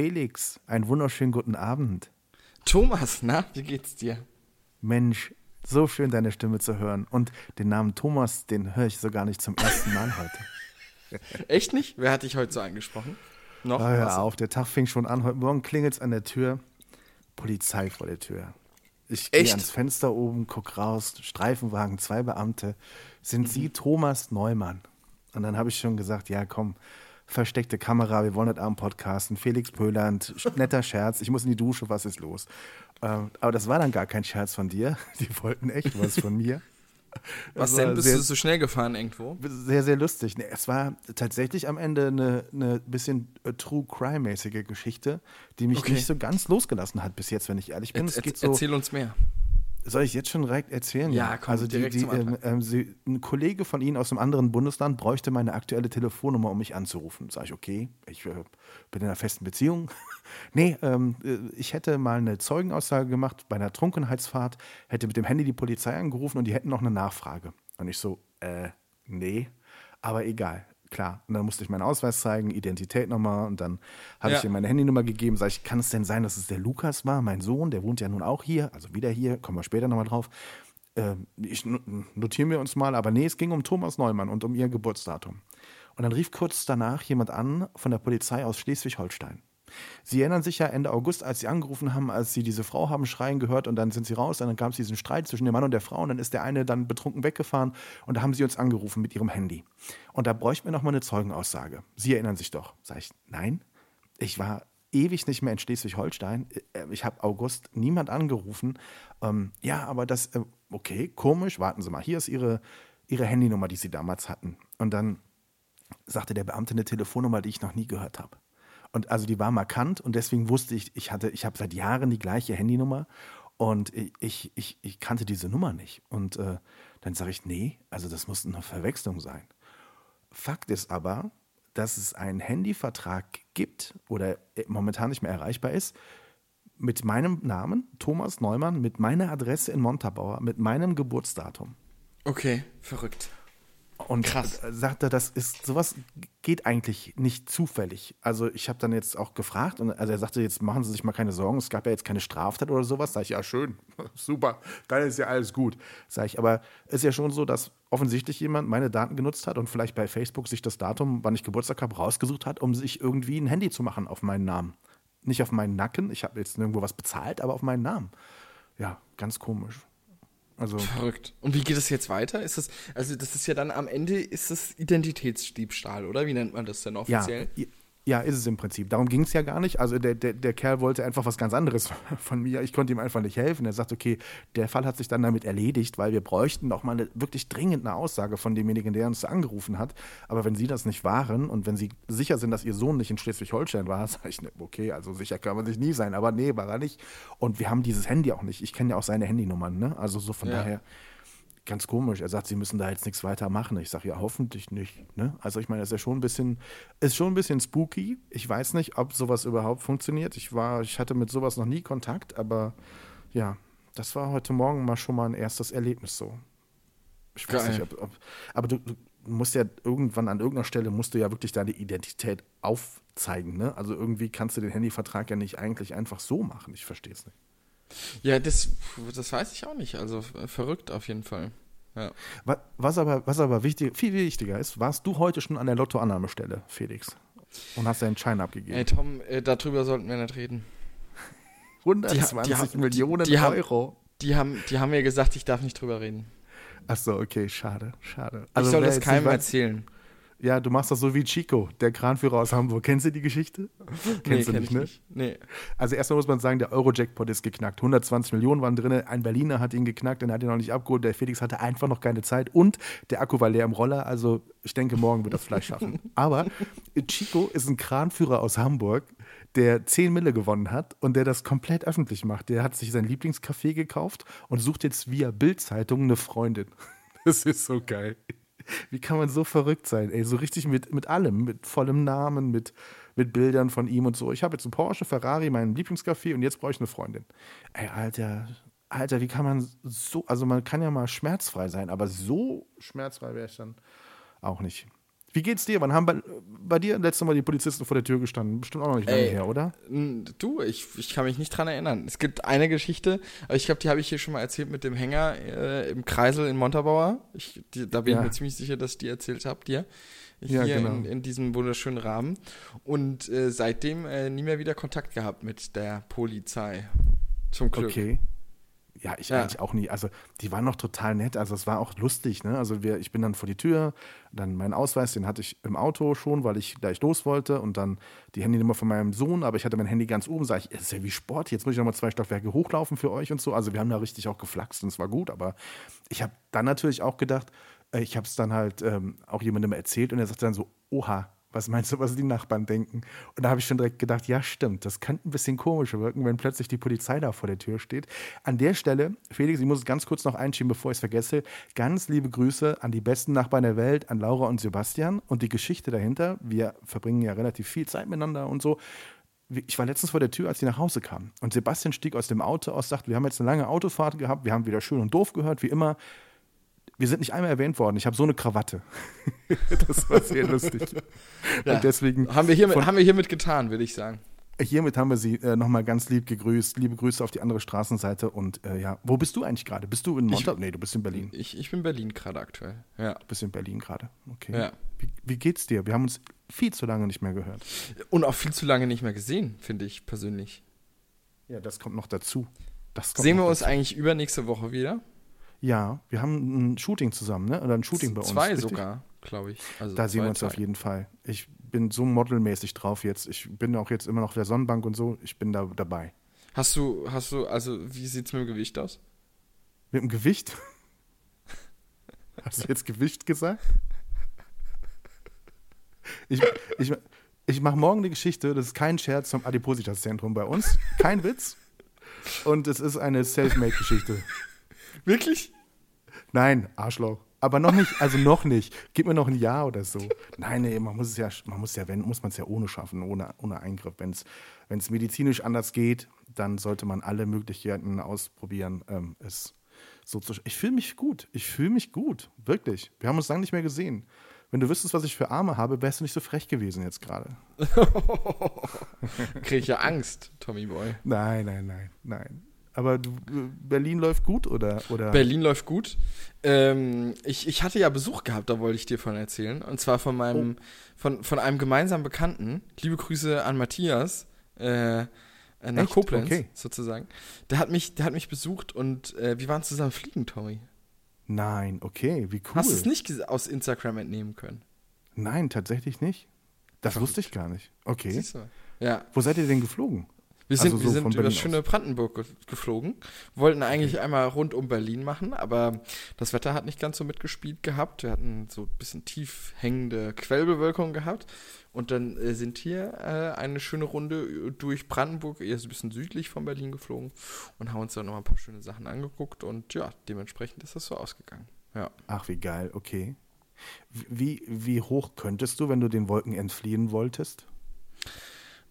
Felix, einen wunderschönen guten Abend. Thomas, na, wie geht's dir? Mensch, so schön deine Stimme zu hören. Und den Namen Thomas, den höre ich so gar nicht zum ersten Mal heute. Echt nicht? Wer hat dich heute so angesprochen? Noch? Oh, hör auf, der Tag fing schon an. Heute Morgen klingelt es an der Tür. Polizei vor der Tür. Ich gehe ans Fenster oben, guck raus, Streifenwagen, zwei Beamte. Sind mhm. Sie Thomas Neumann? Und dann habe ich schon gesagt, ja komm, versteckte Kamera, wir wollen heute Abend podcasten, Felix Pöland, netter Scherz, ich muss in die Dusche, was ist los? Ähm, aber das war dann gar kein Scherz von dir, die wollten echt was von mir. Was denn? Bist sehr, du so schnell gefahren irgendwo? Sehr, sehr lustig. Nee, es war tatsächlich am Ende eine, eine bisschen äh, True Crime-mäßige Geschichte, die mich okay. nicht so ganz losgelassen hat bis jetzt, wenn ich ehrlich bin. Er, er, so, erzähl uns mehr. Soll ich jetzt schon direkt erzählen? Ja, komm, also die, die, ähm, ähm, sie, ein Kollege von Ihnen aus einem anderen Bundesland bräuchte meine aktuelle Telefonnummer, um mich anzurufen. Sag ich, okay, ich äh, bin in einer festen Beziehung. nee, ähm, äh, ich hätte mal eine Zeugenaussage gemacht bei einer Trunkenheitsfahrt, hätte mit dem Handy die Polizei angerufen und die hätten noch eine Nachfrage. Und ich so, äh, nee, aber egal klar. Und dann musste ich meinen Ausweis zeigen, Identität nochmal und dann habe ja. ich ihr meine Handynummer gegeben. Sag ich, kann es denn sein, dass es der Lukas war, mein Sohn, der wohnt ja nun auch hier, also wieder hier, kommen wir später nochmal drauf. Äh, ich notieren wir uns mal, aber nee, es ging um Thomas Neumann und um ihr Geburtsdatum. Und dann rief kurz danach jemand an von der Polizei aus Schleswig-Holstein. Sie erinnern sich ja Ende August, als Sie angerufen haben, als Sie diese Frau haben schreien gehört und dann sind Sie raus und dann gab es diesen Streit zwischen dem Mann und der Frau und dann ist der eine dann betrunken weggefahren und da haben Sie uns angerufen mit Ihrem Handy. Und da bräuchten wir nochmal eine Zeugenaussage. Sie erinnern sich doch. Sag ich, nein, ich war ewig nicht mehr in Schleswig-Holstein. Äh, ich habe August niemand angerufen. Ähm, ja, aber das, äh, okay, komisch, warten Sie mal, hier ist Ihre, Ihre Handynummer, die Sie damals hatten. Und dann sagte der Beamte eine Telefonnummer, die ich noch nie gehört habe. Und also die war markant und deswegen wusste ich, ich hatte, ich habe seit Jahren die gleiche Handynummer und ich, ich, ich kannte diese Nummer nicht. Und äh, dann sage ich, nee, also das muss eine Verwechslung sein. Fakt ist aber, dass es einen Handyvertrag gibt oder momentan nicht mehr erreichbar ist, mit meinem Namen, Thomas Neumann, mit meiner Adresse in Montabaur, mit meinem Geburtsdatum. Okay, verrückt. Und Krass. sagte, das ist sowas geht eigentlich nicht zufällig. Also ich habe dann jetzt auch gefragt und also er sagte, jetzt machen Sie sich mal keine Sorgen, es gab ja jetzt keine Straftat oder sowas. Sag ich, ja schön, super, dann ist ja alles gut. Sag ich, aber es ist ja schon so, dass offensichtlich jemand meine Daten genutzt hat und vielleicht bei Facebook sich das Datum, wann ich Geburtstag habe, rausgesucht hat, um sich irgendwie ein Handy zu machen auf meinen Namen. Nicht auf meinen Nacken, ich habe jetzt nirgendwo was bezahlt, aber auf meinen Namen. Ja, ganz komisch. Also Verrückt. Und wie geht es jetzt weiter? Ist das, also das ist ja dann am Ende ist es Identitätsdiebstahl, oder? Wie nennt man das denn offiziell? Ja, ja, ist es im Prinzip. Darum ging es ja gar nicht. Also der, der, der Kerl wollte einfach was ganz anderes von mir. Ich konnte ihm einfach nicht helfen. Er sagt, okay, der Fall hat sich dann damit erledigt, weil wir bräuchten noch mal eine wirklich dringende Aussage von demjenigen, der uns angerufen hat. Aber wenn Sie das nicht waren und wenn Sie sicher sind, dass Ihr Sohn nicht in Schleswig-Holstein war, sage ich, ne, okay, also sicher kann man sich nie sein. Aber nee, war er nicht. Und wir haben dieses Handy auch nicht. Ich kenne ja auch seine Handynummern. Ne? Also so von ja. daher ganz komisch. Er sagt, sie müssen da jetzt nichts weiter machen. Ich sage, ja, hoffentlich nicht. Ne? Also ich meine, das ist ja schon ein bisschen, ist schon ein bisschen spooky. Ich weiß nicht, ob sowas überhaupt funktioniert. Ich war, ich hatte mit sowas noch nie Kontakt, aber ja, das war heute Morgen mal schon mal ein erstes Erlebnis so. Ich weiß Geil. nicht, ob, ob aber du, du, musst ja irgendwann an irgendeiner Stelle musst du ja wirklich deine Identität aufzeigen. Ne? Also irgendwie kannst du den Handyvertrag ja nicht eigentlich einfach so machen. Ich verstehe es nicht. Ja, das, das weiß ich auch nicht. Also verrückt auf jeden Fall. Ja. Was aber, was aber wichtig, viel wichtiger ist, warst du heute schon an der Lottoannahmestelle, Felix? Und hast deinen Schein abgegeben? Ey, Tom, äh, darüber sollten wir nicht reden. 120 die, die, Millionen die, Euro. die, haben, die haben mir gesagt, ich darf nicht drüber reden. Ach so, okay, schade, schade. Also, ich soll das keinem erzählen. Ja, du machst das so wie Chico, der Kranführer aus Hamburg. Kennst du die Geschichte? Kennst nee, du nicht, ne? Nicht. Nee. Also erstmal muss man sagen, der Euro-Jackpot ist geknackt. 120 Millionen waren drin. Ein Berliner hat ihn geknackt, den hat ihn noch nicht abgeholt. Der Felix hatte einfach noch keine Zeit und der Akku war leer im Roller. Also ich denke, morgen wird das vielleicht schaffen. Aber Chico ist ein Kranführer aus Hamburg, der 10 Mille gewonnen hat und der das komplett öffentlich macht. Der hat sich sein Lieblingscafé gekauft und sucht jetzt via Bildzeitung eine Freundin. Das ist so geil. Wie kann man so verrückt sein? Ey, so richtig mit, mit allem, mit vollem Namen, mit, mit Bildern von ihm und so. Ich habe jetzt einen Porsche, Ferrari, meinen Lieblingscafé und jetzt brauche ich eine Freundin. Ey, Alter, Alter, wie kann man so, also man kann ja mal schmerzfrei sein, aber so schmerzfrei wäre ich dann auch nicht. Wie geht's dir? Wann haben bei, bei dir letztes Mal die Polizisten vor der Tür gestanden? Bestimmt auch noch nicht lange Ey, her, oder? Du, ich, ich kann mich nicht dran erinnern. Es gibt eine Geschichte, aber ich glaube, die habe ich hier schon mal erzählt mit dem Hänger äh, im Kreisel in Montabaur. Ich, die, da bin Ja. ich mir ziemlich sicher, dass ich die erzählt habe, dir. Ja, Hier genau. in, in diesem wunderschönen Rahmen. Und äh, seitdem äh, nie mehr wieder Kontakt gehabt mit der Polizei. Zum Glück. Okay. Ja, ich Ja. eigentlich auch nie. Also, die waren noch total nett. Also, es war auch lustig. Ne? Also, wir, ich bin dann vor die Tür, dann meinen Ausweis, den hatte ich im Auto schon, weil ich gleich los wollte. Und dann die Handynummer von meinem Sohn, aber ich hatte mein Handy ganz oben. Sag ich, es ist ja wie Sport. Jetzt muss ich nochmal zwei Stockwerke hochlaufen für euch und so. Also, wir haben da richtig auch geflaxt und es war gut. Aber ich habe dann natürlich auch gedacht, äh, ich habe es dann halt ähm, auch jemandem erzählt und er sagte dann so: Oha. Was meinst du, was die Nachbarn denken? Und da habe ich schon direkt gedacht, ja, stimmt, das könnte ein bisschen komisch wirken, wenn plötzlich die Polizei da vor der Tür steht. An der Stelle, Felix, ich muss es ganz kurz noch einschieben, bevor ich es vergesse. Ganz liebe Grüße an die besten Nachbarn der Welt, an Laura und Sebastian und die Geschichte dahinter. Wir verbringen ja relativ viel Zeit miteinander und so. Ich war letztens vor der Tür, als sie nach Hause kamen. Und Sebastian stieg aus dem Auto aus, sagte, wir haben jetzt eine lange Autofahrt gehabt, wir haben wieder schön und doof gehört, wie immer. Wir sind nicht einmal erwähnt worden. Ich habe so eine Krawatte. das war sehr lustig. Ja. Und deswegen Haben wir hiermit, Von- haben wir hiermit getan, würde ich sagen. Hiermit haben wir Sie äh, nochmal ganz lieb gegrüßt. Liebe Grüße auf die andere Straßenseite. Und äh, ja, wo bist du eigentlich gerade? Bist du in Montabaur? Nee, du bist in Berlin. Ich, ich bin in Berlin gerade aktuell. Ja. Du bist in Berlin gerade. Okay. Ja. Wie, wie geht's dir? Wir haben uns viel zu lange nicht mehr gehört. Und auch viel zu lange nicht mehr gesehen, finde ich persönlich. Ja, das kommt noch dazu. Sehen wir uns dazu. eigentlich übernächste Woche wieder? Ja, wir haben ein Shooting zusammen, ne? Oder ein Shooting bei uns. Zwei richtig? sogar, glaube ich. Also Da sehen wir uns zwei. auf jeden Fall. Ich bin so modelmäßig drauf jetzt. Ich bin auch jetzt immer noch der Sonnenbank und so. Ich bin da dabei. Hast du, hast du, also wie sieht's mit dem Gewicht aus? Mit dem Gewicht? Hast du jetzt Gewicht gesagt? Ich, ich, ich mache morgen eine Geschichte, das ist kein Scherz zum Adipositas-Zentrum bei uns. Kein Witz. Und es ist eine Selfmade-Geschichte. Wirklich? Nein, Arschloch. Aber noch nicht, also noch nicht. Gib mir noch ein Jahr oder so. Nein, nee, man muss es ja, man muss ja, wenn, muss man es ja ohne schaffen, ohne, ohne Eingriff. Wenn es medizinisch anders geht, dann sollte man alle Möglichkeiten ausprobieren, ähm, es so zu. Ich fühle mich gut. Ich fühle mich gut. Wirklich. Wir haben uns lange nicht mehr gesehen. Wenn du wüsstest, was ich für Arme habe, wärst du nicht so frech gewesen jetzt gerade. Krieg ich ja Angst, Tommy Boy. Nein, nein, nein, nein. Aber du, Berlin läuft gut oder? oder? Berlin läuft gut. Ähm, ich, ich hatte ja Besuch gehabt, da wollte ich dir von erzählen. Und zwar von meinem, Oh. von, von einem gemeinsamen Bekannten. Liebe Grüße an Matthias. Äh, äh, nach Echt? Koblenz, Okay. sozusagen. Der hat mich, der hat mich besucht und äh, wir waren zusammen fliegen, Tommy. Nein, okay, wie cool. Hast du es nicht aus Instagram entnehmen können? Nein, tatsächlich nicht. Das Verrückt. wusste ich gar nicht. Okay. Siehst du? Ja. Wo seid ihr denn geflogen? Wir sind, Also so wir sind über Berlin schöne Brandenburg ge geflogen. Wollten eigentlich einmal rund um Berlin machen, aber das Wetter hat nicht ganz so mitgespielt gehabt. Wir hatten so ein bisschen tief hängende Quellbewölkung gehabt. Und dann äh, sind hier äh, eine schöne Runde durch Brandenburg, eher so ein bisschen südlich von Berlin geflogen und haben uns dann noch ein paar schöne Sachen angeguckt. Und ja, dementsprechend ist das so ausgegangen. Ja. Ach, wie geil, okay. Wie, wie hoch könntest du, wenn du den Wolken entfliehen wolltest?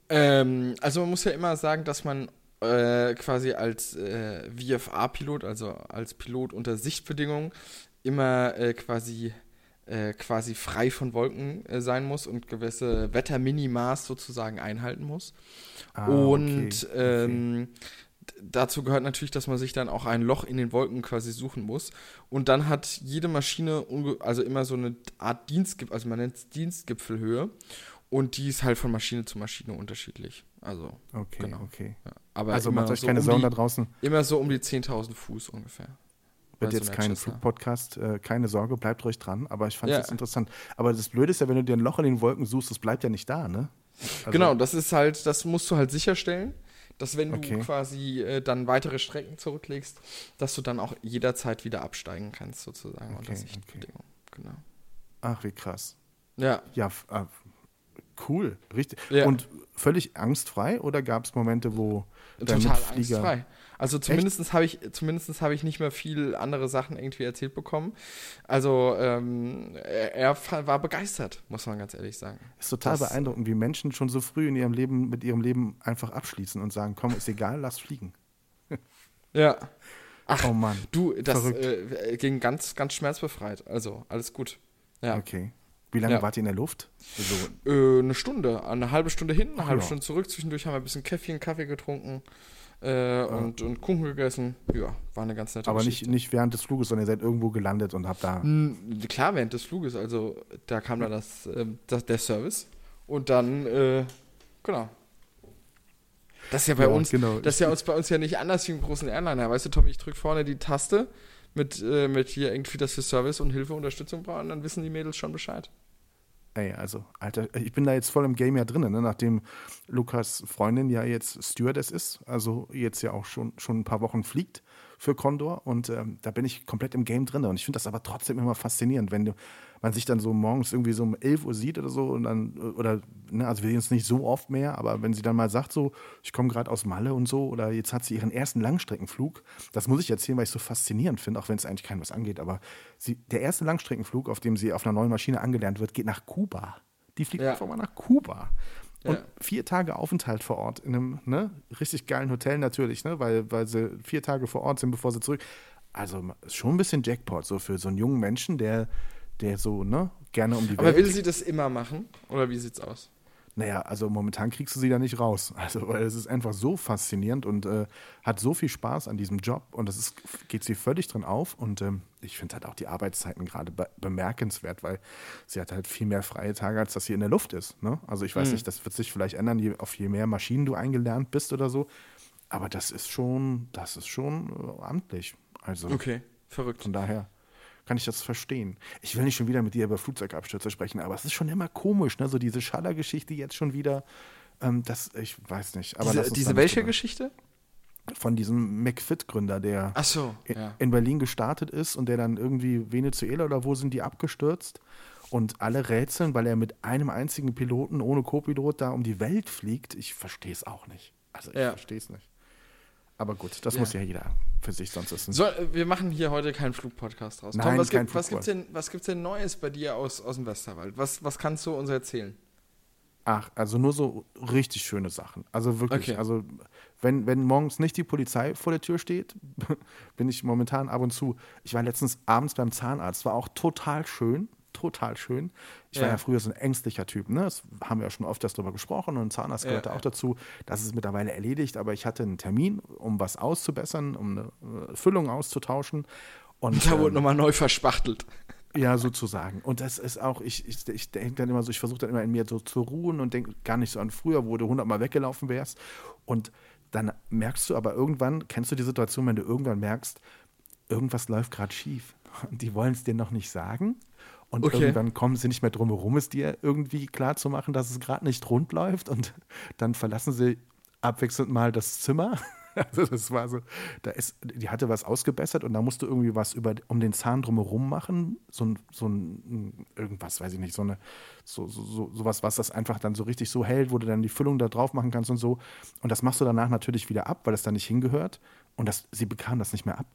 Ähm, also man muss ja immer sagen, dass man äh, quasi als äh, VFA-Pilot, also als Pilot unter Sichtbedingungen, immer äh, quasi äh, quasi frei von Wolken äh, sein muss und gewisse Wetterminimas sozusagen einhalten muss. Ah, und okay, okay. Ähm, d- dazu gehört natürlich, dass man sich dann auch ein Loch in den Wolken quasi suchen muss. Und dann hat jede Maschine also immer so eine Art Dienstgipfel, also man nennt es Dienstgipfelhöhe. Und die ist halt von Maschine zu Maschine unterschiedlich. Also, Okay, genau. okay. ja. aber Also macht euch so keine um Sorgen da draußen. Immer so um die 10.000 Fuß ungefähr. Wird so jetzt einer kein. Flugpodcast, äh, keine Sorge, bleibt ruhig dran. Aber ich fand es Ja. jetzt interessant. Aber das Blöde ist ja, wenn du dir ein Loch in den Wolken suchst, das bleibt ja nicht da, ne? Also- genau, das ist halt, das musst du halt sicherstellen, dass wenn du Okay. quasi äh, dann weitere Strecken zurücklegst, dass du dann auch jederzeit wieder absteigen kannst, sozusagen, unter Okay. Genau. Ach, wie krass. Ja, Ja, ah, Cool, richtig. Ja. Und völlig angstfrei oder gab es Momente, wo dein Total Mitflieger- angstfrei. Also zumindest habe ich, zumindest habe ich nicht mehr viel andere Sachen irgendwie erzählt bekommen. Also ähm, er, er war begeistert, muss man ganz ehrlich sagen. Ist total Das- beeindruckend, wie Menschen schon so früh in ihrem Leben mit ihrem Leben einfach abschließen und sagen, komm, ist egal, lass fliegen. Ja. Ach, Oh Mann. du, das verrückt. äh, ging ganz, ganz schmerzbefreit. Also alles gut. Ja. Okay. Wie lange Ja. wart ihr in der Luft? Also, Äh, eine Stunde, eine halbe Stunde hin, eine Ach halbe ja. Stunde zurück. Zwischendurch haben wir ein bisschen Kaffee, Kaffee getrunken äh, und, und Kuchen gegessen. Ja, war eine ganz nette aber nicht, Geschichte. nicht während des Fluges, sondern ihr seid irgendwo gelandet und habt da. Hm, Klar, während des Fluges. Also da kam dann das, ähm, das, der Service und dann, äh, genau. Das ist ja bei Ja, uns, genau. das ist ja uns bei uns ja nicht anders wie im großen Airliner. Weißt du, Tommy, ich drücke vorne die Taste mit, äh, mit hier irgendwie, dass wir Service und Hilfe, Unterstützung brauchen, dann wissen die Mädels schon Bescheid. Ey, also, Alter, ich bin da jetzt voll im Game ja drin, ne? nachdem Lukas Freundin ja jetzt Stewardess ist, also jetzt ja auch schon, schon ein paar Wochen fliegt für Condor und ähm, da bin ich komplett im Game drin und ich finde das aber trotzdem immer faszinierend, wenn man sich dann so morgens irgendwie so um 11 Uhr sieht oder so und dann, oder, ne, also wir sehen uns nicht so oft mehr, aber wenn sie dann mal sagt so, ich komme gerade aus Malle und so oder jetzt hat sie ihren ersten Langstreckenflug, das muss ich erzählen, weil ich es so faszinierend finde, auch wenn es eigentlich keinem was angeht, aber sie, der erste Langstreckenflug, auf dem sie auf einer neuen Maschine angelernt wird, geht nach Kuba. Die fliegt Ja. einfach mal nach Kuba. Und Ja. vier Tage Aufenthalt vor Ort in einem ne, richtig geilen Hotel natürlich, ne, weil, weil sie vier Tage vor Ort sind, bevor sie zurück. Also schon ein bisschen Jackpot so für so einen jungen Menschen, der, der so ne, gerne um die Aber Welt. will sie das immer machen? Oder wie sieht's aus? Naja, also momentan kriegst du sie da nicht raus. Also, weil es ist einfach so faszinierend und äh, hat so viel Spaß an diesem Job und das ist, geht sie völlig drin auf. Und ähm, ich finde halt auch die Arbeitszeiten gerade be bemerkenswert, weil sie hat halt viel mehr freie Tage, als dass sie in der Luft ist. Ne? Also ich weiß Mhm. nicht, das wird sich vielleicht ändern, je, auf je mehr Maschinen du eingelernt bist oder so. Aber das ist schon, das ist schon äh, amtlich. Also Okay, verrückt. von daher kann ich das verstehen. Ich will nicht schon wieder mit dir über Flugzeugabstürze sprechen, aber es ist schon immer komisch, ne? So diese Schallergeschichte jetzt schon wieder. Ähm, das, ich weiß nicht. Aber Diese, diese welche Geschichte? Von diesem McFit-Gründer, der so, in, ja. in Berlin gestartet ist und der dann irgendwie Venezuela oder wo sind die abgestürzt und alle rätseln, weil er mit einem einzigen Piloten ohne Co-Pilot da um die Welt fliegt. Ich verstehe es auch nicht. Also ich Ja. verstehe es nicht. Aber gut, das Ja. muss ja jeder für sich, sonst ein So, äh, wir machen hier heute keinen Flugpodcast raus. Nein, Tom, was, kein gibt, was, gibt's denn, was gibt's denn Neues bei dir aus, aus dem Westerwald? Was, was kannst du uns erzählen? Ach, also nur so richtig schöne Sachen. Also wirklich, Okay. also wenn, wenn morgens nicht die Polizei vor der Tür steht, bin ich momentan ab und zu. Ich war letztens abends beim Zahnarzt, war auch total schön, total schön. Ich war Ja. ja früher so ein ängstlicher Typ, ne? Das haben wir ja schon öfters drüber gesprochen und Zahnarzt Ja, gehörte auch dazu. Das ist mittlerweile erledigt, aber ich hatte einen Termin, um was auszubessern, um eine äh, Füllung auszutauschen. Und, Da ähm, wurde nochmal neu verspachtelt. ja, sozusagen. Und das ist auch, ich, ich, ich denke dann immer so, ich versuche dann immer in mir so zu ruhen und denke gar nicht so an früher, wo du hundertmal weggelaufen wärst. Und dann merkst du aber irgendwann, kennst du die Situation, wenn du irgendwann merkst, irgendwas läuft gerade schief. Und die wollen es dir noch nicht sagen. Und Okay. irgendwann kommen sie nicht mehr drum herum, es dir irgendwie klar zu machen, dass es gerade nicht rund läuft. Und dann verlassen sie abwechselnd mal das Zimmer. Also das war so, da ist, die hatte was ausgebessert und da musst du irgendwie was über, um den Zahn drumherum machen. So ein, so ein, irgendwas, weiß ich nicht, so eine, so, so, so, sowas, was das einfach dann so richtig so hält, wo du dann die Füllung da drauf machen kannst und so. Und das machst du danach natürlich wieder ab, weil es da nicht hingehört. Und das, sie bekam das nicht mehr ab.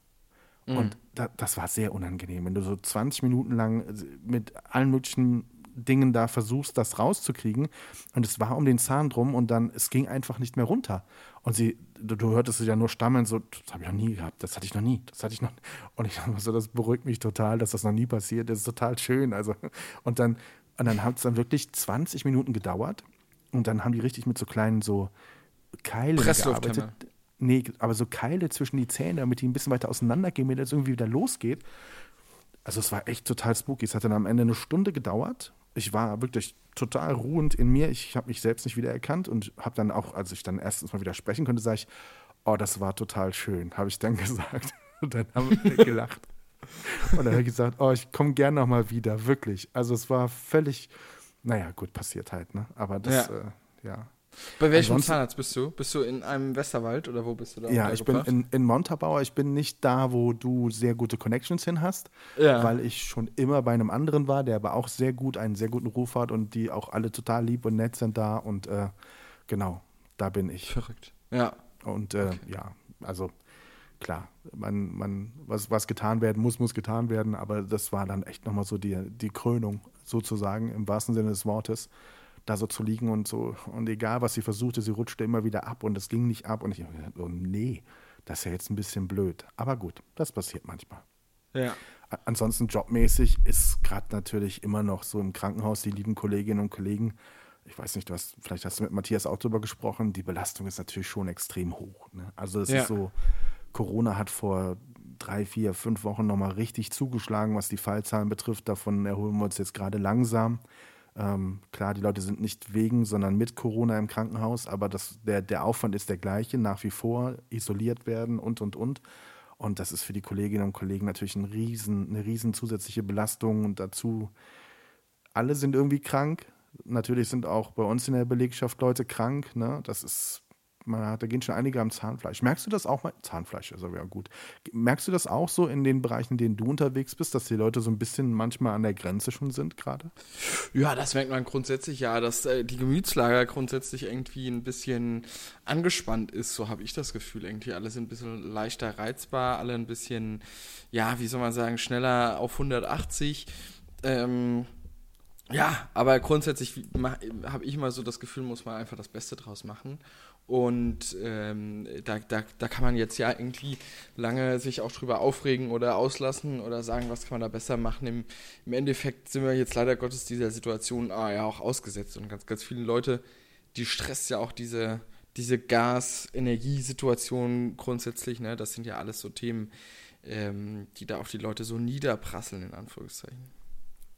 Und da, das war sehr unangenehm, wenn du so 20 Minuten lang mit allen möglichen Dingen da versuchst, das rauszukriegen. Und es war um den Zahn drum und dann, es ging einfach nicht mehr runter. Und sie, du, du hörtest sie ja nur stammeln, so, das habe ich noch nie gehabt, das hatte ich noch nie, das hatte ich noch Und ich dachte so, das beruhigt mich total, dass das noch nie passiert, das ist total schön. Also, und dann, und dann hat es dann wirklich 20 Minuten gedauert. Und dann haben die richtig mit so kleinen so Keilen gearbeitet. Nee, aber so Keile zwischen die Zähne, damit die ein bisschen weiter auseinandergehen, wenn das irgendwie wieder losgeht. Also es war echt total spooky. Es hat dann am Ende eine Stunde gedauert. Ich war wirklich total ruhend in mir. Ich habe mich selbst nicht wiedererkannt und habe dann auch, als ich dann erstens mal wieder sprechen konnte, sage ich, oh, das war total schön, habe ich dann gesagt. Und dann haben wir gelacht. Und dann habe ich gesagt, oh, ich komme gern noch mal wieder, wirklich. Also es war völlig, naja, gut, passiert halt, ne? Aber das, ja. Äh, ja. Bei welchem Ansonsten, Zahnarzt bist du? Bist du in einem Westerwald oder wo bist du da? Ja, ich bin in, in Montabaur. Ich bin nicht da, wo du sehr gute Connections hin hast, ja. weil ich schon immer bei einem anderen war, der aber auch sehr gut, einen sehr guten Ruf hat und die auch alle total lieb und nett sind da und äh, genau, da bin ich. Verrückt. Ja. Und äh, okay. ja, also klar, man, man, was, was getan werden muss, muss getan werden, aber das war dann echt nochmal so die, die Krönung sozusagen im wahrsten Sinne des Wortes da so zu liegen und so. Und egal, was sie versuchte, sie rutschte immer wieder ab und es ging nicht ab. Und ich dachte, oh nee, das ist ja jetzt ein bisschen blöd. Aber gut, das passiert manchmal. Ja. Ansonsten jobmäßig ist gerade natürlich immer noch so im Krankenhaus die lieben Kolleginnen und Kollegen. Ich weiß nicht, hast, vielleicht hast du mit Matthias auch drüber gesprochen. Die Belastung ist natürlich schon extrem hoch. Ne? Also es ja. ist so, Corona hat vor drei, vier, fünf Wochen nochmal richtig zugeschlagen, was die Fallzahlen betrifft. Davon erholen wir uns jetzt gerade langsam. Ähm, klar, die Leute sind nicht wegen, sondern mit Corona im Krankenhaus, aber das, der, der Aufwand ist der gleiche, nach wie vor isoliert werden und, und, und. Und das ist für die Kolleginnen und Kollegen natürlich ein riesen, eine riesen zusätzliche Belastung. Und dazu, alle sind irgendwie krank. Natürlich sind auch bei uns in der Belegschaft Leute krank. Ne? Das ist man hat, da gehen schon einige am Zahnfleisch. Merkst du das auch mal? Zahnfleisch ist aber ja gut. Merkst du das auch so in den Bereichen, in denen du unterwegs bist, dass die Leute so ein bisschen manchmal an der Grenze schon sind gerade? Ja, das merkt man grundsätzlich ja, dass äh, die Gemütslage grundsätzlich irgendwie ein bisschen angespannt ist. So habe ich das Gefühl irgendwie. Alle sind ein bisschen leichter reizbar, alle ein bisschen, ja, wie soll man sagen, schneller auf 180. Ähm, ja, aber grundsätzlich habe ich immer so das Gefühl, muss man einfach das Beste draus machen. Und ähm, da, da, da kann man jetzt ja irgendwie lange sich auch drüber aufregen oder auslassen oder sagen, was kann man da besser machen. Im, im Endeffekt sind wir jetzt leider Gottes dieser Situation ah, ja auch ausgesetzt. Und ganz, ganz viele Leute, die stresst ja auch diese, diese Gas-Energiesituation grundsätzlich. Ne? Das sind ja alles so Themen, ähm, die da auf die Leute so niederprasseln, in Anführungszeichen.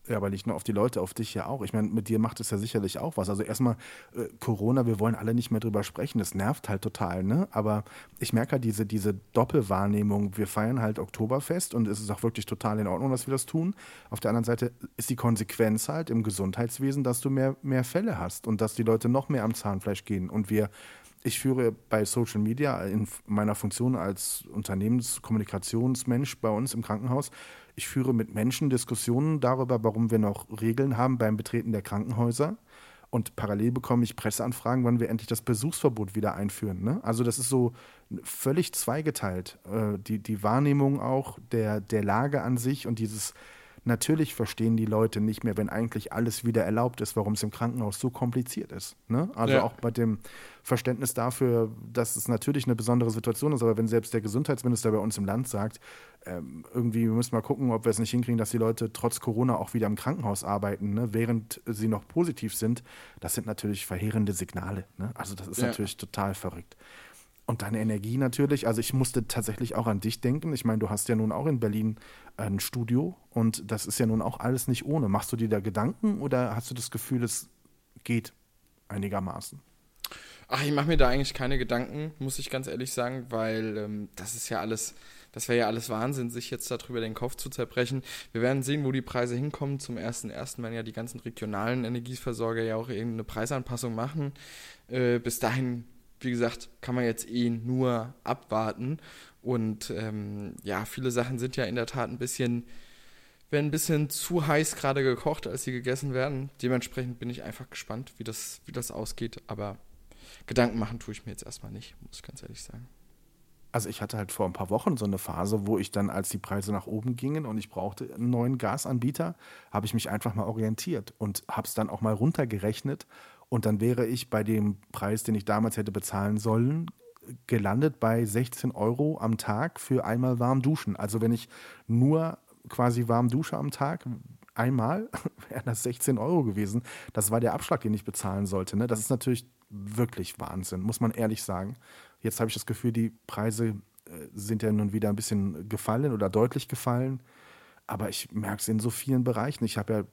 Ja, aber nicht nur auf die Leute, auf dich ja auch. Ich meine, mit dir macht es ja sicherlich auch was. Also erstmal äh, Corona, wir wollen alle nicht mehr drüber sprechen. Das nervt halt total, ne? Aber ich merke halt diese, diese Doppelwahrnehmung. Wir feiern halt Oktoberfest und es ist auch wirklich total in Ordnung, dass wir das tun. Auf der anderen Seite ist die Konsequenz halt im Gesundheitswesen, dass du mehr, mehr Fälle hast und dass die Leute noch mehr am Zahnfleisch gehen. Und wir ich führe bei Social Media in meiner Funktion als Unternehmenskommunikationsmensch bei uns im Krankenhaus ich führe mit Menschen Diskussionen darüber, warum wir noch Regeln haben beim Betreten der Krankenhäuser. Und parallel bekomme ich Presseanfragen, wann wir endlich das Besuchsverbot wieder einführen. Ne? Also das ist so völlig zweigeteilt. Äh, die, die Wahrnehmung auch der, der Lage an sich und dieses Natürlich verstehen die Leute nicht mehr, wenn eigentlich alles wieder erlaubt ist, warum es im Krankenhaus so kompliziert ist. Ne? Also ja. auch bei dem Verständnis dafür, dass es natürlich eine besondere Situation ist, aber wenn selbst der Gesundheitsminister bei uns im Land sagt, ähm, irgendwie wir müssen mal gucken, ob wir es nicht hinkriegen, dass die Leute trotz Corona auch wieder im Krankenhaus arbeiten, ne? während sie noch positiv sind, das sind natürlich verheerende Signale. Ne? Also das ist ja. natürlich total verrückt. Und deine Energie natürlich. Also ich musste tatsächlich auch an dich denken. Ich meine, du hast ja nun auch in Berlin ein Studio und das ist ja nun auch alles nicht ohne. Machst du dir da Gedanken oder hast du das Gefühl, es geht einigermaßen? Ach, ich mache mir da eigentlich keine Gedanken, muss ich ganz ehrlich sagen, weil ähm, das ist ja alles, das wäre ja alles Wahnsinn, sich jetzt darüber den Kopf zu zerbrechen. Wir werden sehen, wo die Preise hinkommen. Zum 1.1. werden ja die ganzen regionalen Energieversorger ja auch irgendeine Preisanpassung machen. Äh, bis dahin wie gesagt, kann man jetzt eh nur abwarten. Und ähm, ja, viele Sachen sind ja in der Tat ein bisschen, werden ein bisschen zu heiß gerade gekocht, als sie gegessen werden. Dementsprechend bin ich einfach gespannt, wie das, wie das ausgeht. Aber Gedanken machen tue ich mir jetzt erstmal nicht, muss ich ganz ehrlich sagen. Also ich hatte halt vor ein paar Wochen so eine Phase, wo ich dann, als die Preise nach oben gingen und ich brauchte einen neuen Gasanbieter, habe ich mich einfach mal orientiert und habe es dann auch mal runtergerechnet und dann wäre ich bei dem Preis, den ich damals hätte bezahlen sollen, gelandet bei 16 Euro am Tag für einmal warm duschen. Also wenn ich nur quasi warm dusche am Tag, einmal, wären das 16 Euro gewesen. Das war der Abschlag, den ich bezahlen sollte. Ne? Das ist natürlich wirklich Wahnsinn, muss man ehrlich sagen. Jetzt habe ich das Gefühl, die Preise äh, sind ja nun wieder ein bisschen gefallen oder deutlich gefallen. Aber ich merke es in so vielen Bereichen. Ich habe ja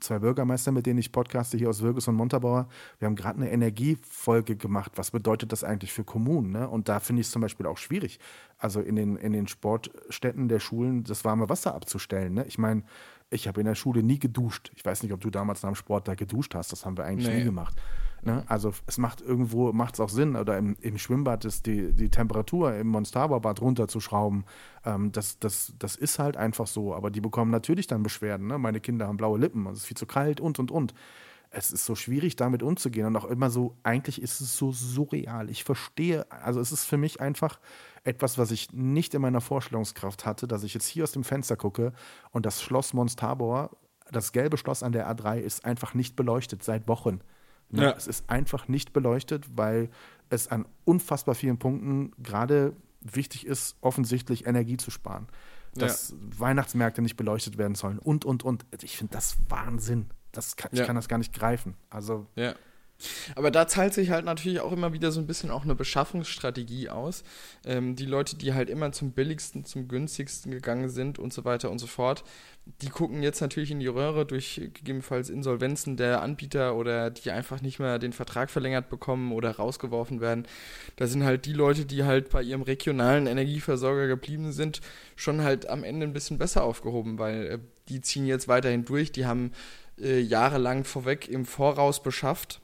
zwei Bürgermeister, mit denen ich podcaste hier aus Würges und Montabaur. Wir haben gerade eine Energiefolge gemacht. Was bedeutet das eigentlich für Kommunen? Ne? Und da finde ich es zum Beispiel auch schwierig, also in den, in den Sportstätten der Schulen das warme Wasser abzustellen. Ne? Ich meine, ich habe in der Schule nie geduscht. Ich weiß nicht, ob du damals nach dem Sport da geduscht hast. Das haben wir eigentlich nee. nie gemacht. Ne? Also es macht irgendwo, macht auch Sinn, oder im, im Schwimmbad ist die, die Temperatur im Monstarbad runterzuschrauben. Ähm, das, das, das ist halt einfach so. Aber die bekommen natürlich dann Beschwerden. Ne? Meine Kinder haben blaue Lippen, es ist viel zu kalt und und und. Es ist so schwierig, damit umzugehen und auch immer so, eigentlich ist es so surreal. Ich verstehe, also es ist für mich einfach etwas, was ich nicht in meiner Vorstellungskraft hatte, dass ich jetzt hier aus dem Fenster gucke und das Schloss Monstabor, das gelbe Schloss an der A3, ist einfach nicht beleuchtet seit Wochen. Ne? Ja. Es ist einfach nicht beleuchtet, weil es an unfassbar vielen Punkten gerade wichtig ist, offensichtlich Energie zu sparen. Dass ja. Weihnachtsmärkte nicht beleuchtet werden sollen und, und, und. Ich finde das Wahnsinn. Das kann, ja. Ich kann das gar nicht greifen. Also. Ja. Aber da zahlt sich halt natürlich auch immer wieder so ein bisschen auch eine Beschaffungsstrategie aus. Ähm, die Leute, die halt immer zum billigsten, zum günstigsten gegangen sind und so weiter und so fort, die gucken jetzt natürlich in die Röhre durch gegebenenfalls Insolvenzen der Anbieter oder die einfach nicht mehr den Vertrag verlängert bekommen oder rausgeworfen werden. Da sind halt die Leute, die halt bei ihrem regionalen Energieversorger geblieben sind, schon halt am Ende ein bisschen besser aufgehoben, weil äh, die ziehen jetzt weiterhin durch, die haben äh, jahrelang vorweg im Voraus beschafft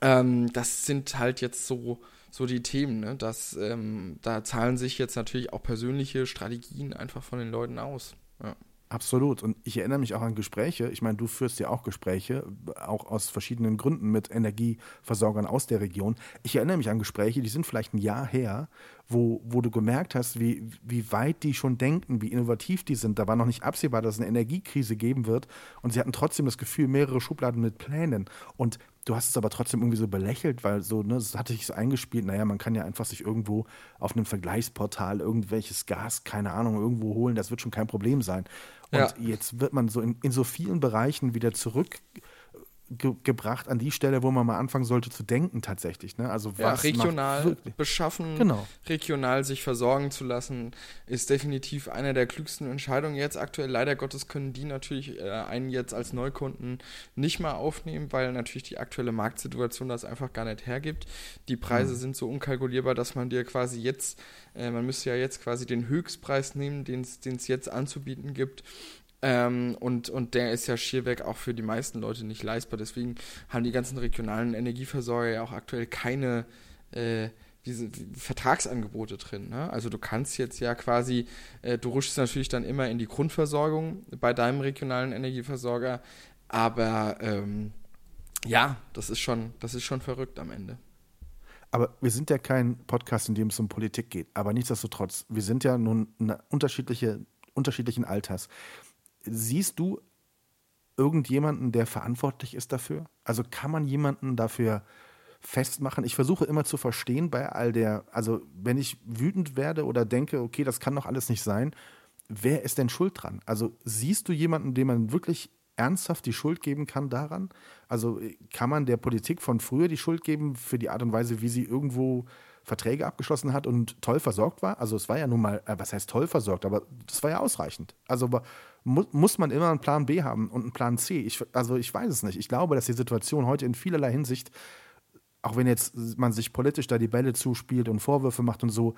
ähm, das sind halt jetzt so, so die Themen. Ne? Das, ähm, da zahlen sich jetzt natürlich auch persönliche Strategien einfach von den Leuten aus. Ja. Absolut. Und ich erinnere mich auch an Gespräche. Ich meine, du führst ja auch Gespräche, auch aus verschiedenen Gründen mit Energieversorgern aus der Region. Ich erinnere mich an Gespräche, die sind vielleicht ein Jahr her, wo, wo du gemerkt hast, wie, wie weit die schon denken, wie innovativ die sind. Da war noch nicht absehbar, dass es eine Energiekrise geben wird. Und sie hatten trotzdem das Gefühl, mehrere Schubladen mit Plänen. Und Du hast es aber trotzdem irgendwie so belächelt, weil so, ne, es hatte sich so eingespielt, naja, man kann ja einfach sich irgendwo auf einem Vergleichsportal irgendwelches Gas, keine Ahnung, irgendwo holen, das wird schon kein Problem sein. Und ja. jetzt wird man so in, in so vielen Bereichen wieder zurück ge gebracht an die Stelle, wo man mal anfangen sollte zu denken tatsächlich. Ne? Also was ja, regional beschaffen, genau. regional sich versorgen zu lassen, ist definitiv eine der klügsten Entscheidungen jetzt aktuell. Leider Gottes können die natürlich äh, einen jetzt als Neukunden nicht mal aufnehmen, weil natürlich die aktuelle Marktsituation das einfach gar nicht hergibt. Die Preise mhm. sind so unkalkulierbar, dass man dir quasi jetzt, äh, man müsste ja jetzt quasi den Höchstpreis nehmen, den es jetzt anzubieten gibt ähm, und, und der ist ja schierweg auch für die meisten Leute nicht leistbar. Deswegen haben die ganzen regionalen Energieversorger ja auch aktuell keine äh, diese Vertragsangebote drin. Ne? Also du kannst jetzt ja quasi, äh, du rutschst natürlich dann immer in die Grundversorgung bei deinem regionalen Energieversorger, aber ähm, ja, das ist schon, das ist schon verrückt am Ende. Aber wir sind ja kein Podcast, in dem es um Politik geht. Aber nichtsdestotrotz, wir sind ja nun unterschiedliche, unterschiedlichen Alters siehst du irgendjemanden, der verantwortlich ist dafür? Also kann man jemanden dafür festmachen? Ich versuche immer zu verstehen bei all der, also wenn ich wütend werde oder denke, okay, das kann doch alles nicht sein, wer ist denn schuld dran? Also siehst du jemanden, dem man wirklich ernsthaft die Schuld geben kann daran? Also kann man der Politik von früher die Schuld geben für die Art und Weise, wie sie irgendwo Verträge abgeschlossen hat und toll versorgt war? Also es war ja nun mal, äh, was heißt toll versorgt, aber das war ja ausreichend. Also mu muss man immer einen Plan B haben und einen Plan C. Ich, also ich weiß es nicht. Ich glaube, dass die Situation heute in vielerlei Hinsicht, auch wenn jetzt man sich politisch da die Bälle zuspielt und Vorwürfe macht und so,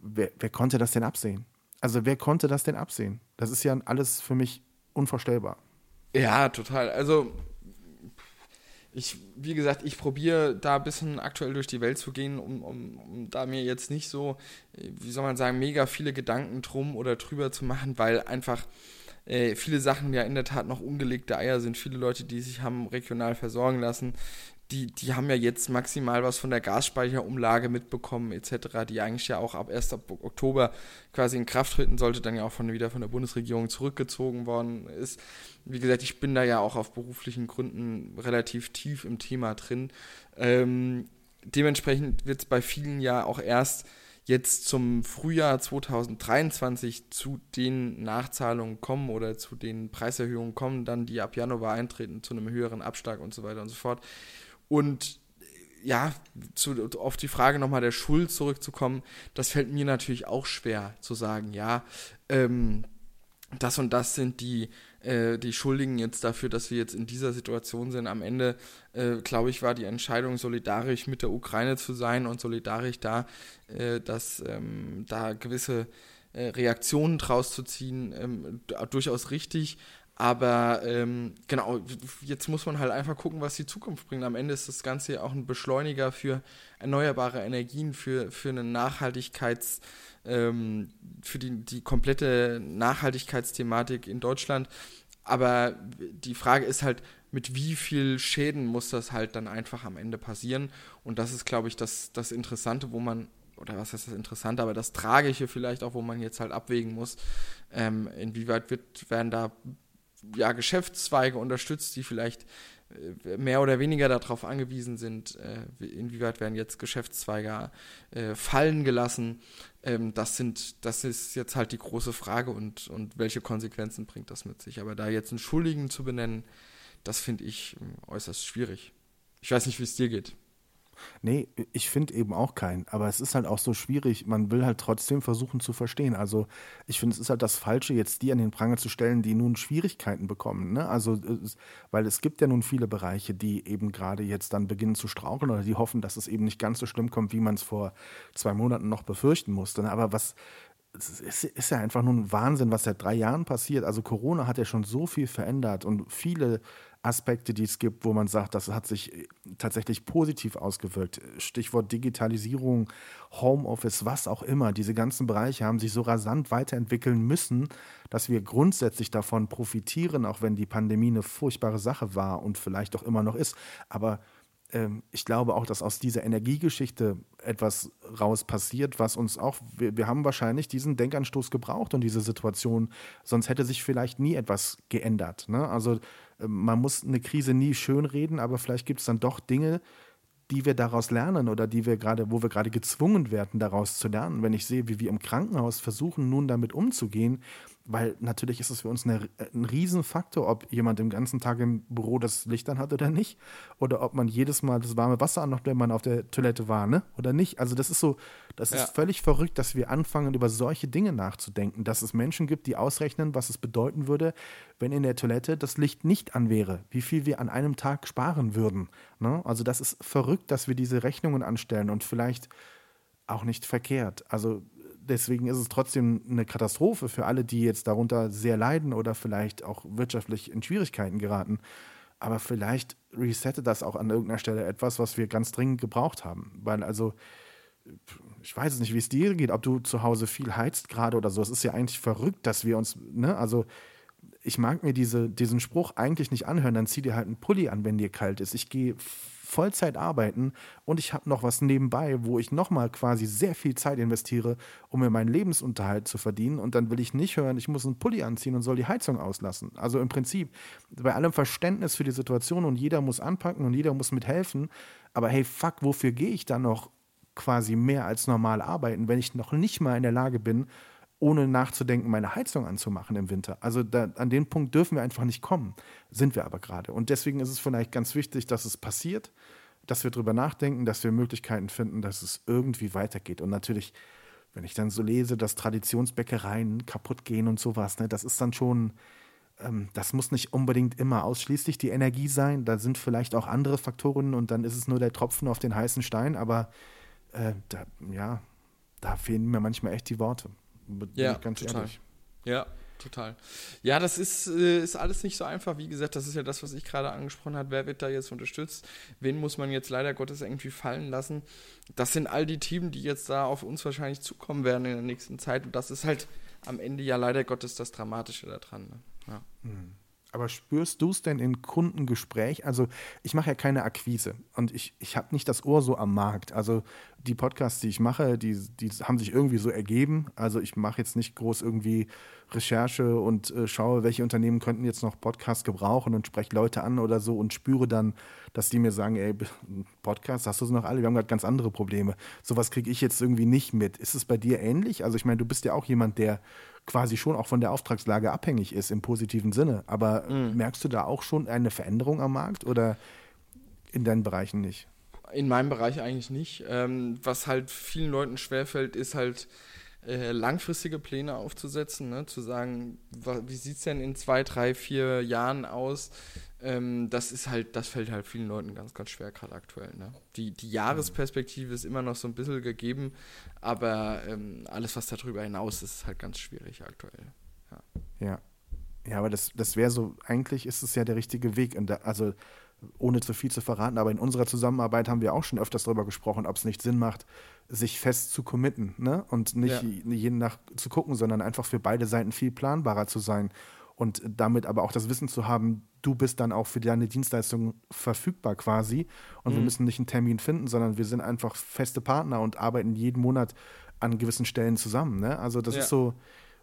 wer, wer konnte das denn absehen? Also wer konnte das denn absehen? Das ist ja alles für mich unvorstellbar. Ja, total. Also ich, wie gesagt, ich probiere da ein bisschen aktuell durch die Welt zu gehen, um, um, um, da mir jetzt nicht so, wie soll man sagen, mega viele Gedanken drum oder drüber zu machen, weil einfach äh, viele Sachen ja in der Tat noch ungelegte Eier sind. Viele Leute, die sich haben regional versorgen lassen, die, die haben ja jetzt maximal was von der Gasspeicherumlage mitbekommen, etc., die eigentlich ja auch ab 1. Oktober quasi in Kraft treten sollte, dann ja auch von, wieder von der Bundesregierung zurückgezogen worden ist. Wie gesagt, ich bin da ja auch auf beruflichen Gründen relativ tief im Thema drin. Ähm, dementsprechend wird es bei vielen ja auch erst jetzt zum Frühjahr 2023 zu den Nachzahlungen kommen oder zu den Preiserhöhungen kommen, dann die ab Januar eintreten zu einem höheren Abschlag und so weiter und so fort. Und ja, zu, auf die Frage nochmal der Schuld zurückzukommen, das fällt mir natürlich auch schwer zu sagen, ja, ähm, das und das sind die äh, die Schuldigen jetzt dafür, dass wir jetzt in dieser Situation sind. Am Ende, äh, glaube ich, war die Entscheidung, solidarisch mit der Ukraine zu sein und solidarisch da, äh, dass ähm, da gewisse äh, Reaktionen draus zu ziehen, ähm, durchaus richtig. Aber ähm, genau, jetzt muss man halt einfach gucken, was die Zukunft bringt. Am Ende ist das Ganze ja auch ein Beschleuniger für erneuerbare Energien, für, für eine Nachhaltigkeits- ähm, für die, die komplette Nachhaltigkeitsthematik in Deutschland. Aber die Frage ist halt, mit wie viel Schäden muss das halt dann einfach am Ende passieren? Und das ist, glaube ich, das, das Interessante, wo man, oder was heißt das Interessante, aber das Tragische vielleicht auch, wo man jetzt halt abwägen muss, ähm, inwieweit wird, werden da ja, Geschäftszweige unterstützt, die vielleicht äh, mehr oder weniger darauf angewiesen sind, äh, inwieweit werden jetzt Geschäftszweige äh, fallen gelassen. Ähm, das sind, das ist jetzt halt die große Frage und, und welche Konsequenzen bringt das mit sich. Aber da jetzt einen Schuldigen zu benennen, das finde ich äußerst schwierig. Ich weiß nicht, wie es dir geht. Nee, ich finde eben auch keinen. Aber es ist halt auch so schwierig. Man will halt trotzdem versuchen zu verstehen. Also ich finde, es ist halt das Falsche, jetzt die an den Pranger zu stellen, die nun Schwierigkeiten bekommen. Ne? Also, weil es gibt ja nun viele Bereiche, die eben gerade jetzt dann beginnen zu straucheln oder die hoffen, dass es eben nicht ganz so schlimm kommt, wie man es vor zwei Monaten noch befürchten musste. Ne? Aber was, es ist, ist, ja einfach nur ein Wahnsinn, was seit drei Jahren passiert. Also Corona hat ja schon so viel verändert und viele Aspekte, die es gibt, wo man sagt, das hat sich äh, tatsächlich positiv ausgewirkt. Stichwort Digitalisierung, Homeoffice, was auch immer. Diese ganzen Bereiche haben sich so rasant weiterentwickeln müssen, dass wir grundsätzlich davon profitieren, auch wenn die Pandemie eine furchtbare Sache war und vielleicht auch immer noch ist. Aber ähm, ich glaube auch, dass aus dieser Energiegeschichte etwas raus passiert, was uns auch, wir, wir, haben wahrscheinlich diesen Denkanstoß gebraucht und diese Situation, sonst hätte sich vielleicht nie etwas geändert. Ne? Also man muss eine Krise nie schönreden, aber vielleicht gibt es dann doch Dinge, die wir daraus lernen oder die wir gerade, wo wir gerade gezwungen werden, daraus zu lernen. Wenn ich sehe, wie wir im Krankenhaus versuchen, nun damit umzugehen, weil natürlich ist es für uns eine, ein Riesenfaktor, ob jemand den ganzen Tag im Büro das Licht an hat oder nicht. Oder ob man jedes Mal das warme Wasser anmacht, wenn man auf der Toilette war, ne? Oder nicht. Also das ist so, das ja. ist völlig verrückt, dass wir anfangen, über solche Dinge nachzudenken. Dass es Menschen gibt, die ausrechnen, was es bedeuten würde, wenn in der Toilette das Licht nicht an wäre. Wie viel wir an einem Tag sparen würden. Ne? Also das ist verrückt, dass wir diese Rechnungen anstellen und vielleicht auch nicht verkehrt. Also deswegen ist es trotzdem eine Katastrophe für alle, die jetzt darunter sehr leiden oder vielleicht auch wirtschaftlich in Schwierigkeiten geraten. Aber vielleicht resettet das auch an irgendeiner Stelle etwas, was wir ganz dringend gebraucht haben. Weil also, ich weiß es nicht, wie es dir geht, ob du zu Hause viel heizt gerade oder so. Es ist ja eigentlich verrückt, dass wir uns, ne, also ich mag mir diese, diesen Spruch eigentlich nicht anhören, dann zieh dir halt einen Pulli an, wenn dir kalt ist. Ich gehe Vollzeit arbeiten und ich habe noch was nebenbei, wo ich nochmal quasi sehr viel Zeit investiere, um mir meinen Lebensunterhalt zu verdienen. Und dann will ich nicht hören, ich muss einen Pulli anziehen und soll die Heizung auslassen. Also im Prinzip bei allem Verständnis für die Situation und jeder muss anpacken und jeder muss mithelfen. Aber hey, fuck, wofür gehe ich dann noch quasi mehr als normal arbeiten, wenn ich noch nicht mal in der Lage bin, ohne nachzudenken, meine Heizung anzumachen im Winter. Also da, an den Punkt dürfen wir einfach nicht kommen, sind wir aber gerade. Und deswegen ist es vielleicht ganz wichtig, dass es passiert, dass wir darüber nachdenken, dass wir Möglichkeiten finden, dass es irgendwie weitergeht. Und natürlich, wenn ich dann so lese, dass Traditionsbäckereien kaputt gehen und sowas, ne, das ist dann schon, ähm, das muss nicht unbedingt immer ausschließlich die Energie sein. Da sind vielleicht auch andere Faktoren und dann ist es nur der Tropfen auf den heißen Stein. Aber äh, da, ja, da fehlen mir manchmal echt die Worte ja, ganz total. ehrlich. Ja, total. Ja, das ist, äh, ist alles nicht so einfach. Wie gesagt, das ist ja das, was ich gerade angesprochen habe. Wer wird da jetzt unterstützt? Wen muss man jetzt leider Gottes irgendwie fallen lassen? Das sind all die Themen, die jetzt da auf uns wahrscheinlich zukommen werden in der nächsten Zeit. Und das ist halt am Ende ja leider Gottes das Dramatische daran. Ne? Ja. Mhm. Aber spürst du es denn in Kundengespräch? Also ich mache ja keine Akquise und ich, ich habe nicht das Ohr so am Markt. Also die Podcasts, die ich mache, die, die haben sich irgendwie so ergeben. Also ich mache jetzt nicht groß irgendwie Recherche und äh, schaue, welche Unternehmen könnten jetzt noch Podcasts gebrauchen und spreche Leute an oder so und spüre dann, dass die mir sagen, ey, Podcast, hast du sie noch alle? Wir haben gerade ganz andere Probleme. Sowas kriege ich jetzt irgendwie nicht mit. Ist es bei dir ähnlich? Also ich meine, du bist ja auch jemand, der quasi schon auch von der Auftragslage abhängig ist im positiven Sinne. Aber mhm. merkst du da auch schon eine Veränderung am Markt oder in deinen Bereichen nicht? In meinem Bereich eigentlich nicht. Ähm, was halt vielen Leuten schwerfällt, ist halt äh, langfristige Pläne aufzusetzen, ne? zu sagen, wie sieht es denn in zwei, drei, vier Jahren aus? Ähm, das ist halt, das fällt halt vielen Leuten ganz, ganz schwer gerade aktuell. Ne? Die, die Jahresperspektive ist immer noch so ein bisschen gegeben, aber ähm, alles, was darüber hinaus ist, ist halt ganz schwierig aktuell. Ja. ja. Ja, aber das, das wäre so, eigentlich ist es ja der richtige Weg. Da, also ohne zu viel zu verraten, aber in unserer Zusammenarbeit haben wir auch schon öfters darüber gesprochen, ob es nicht Sinn macht, sich fest zu committen ne? und nicht ja. jeden nach zu gucken, sondern einfach für beide Seiten viel planbarer zu sein und damit aber auch das Wissen zu haben, du bist dann auch für deine Dienstleistung verfügbar quasi und mhm. wir müssen nicht einen Termin finden, sondern wir sind einfach feste Partner und arbeiten jeden Monat an gewissen Stellen zusammen. Ne? Also das ja. ist so,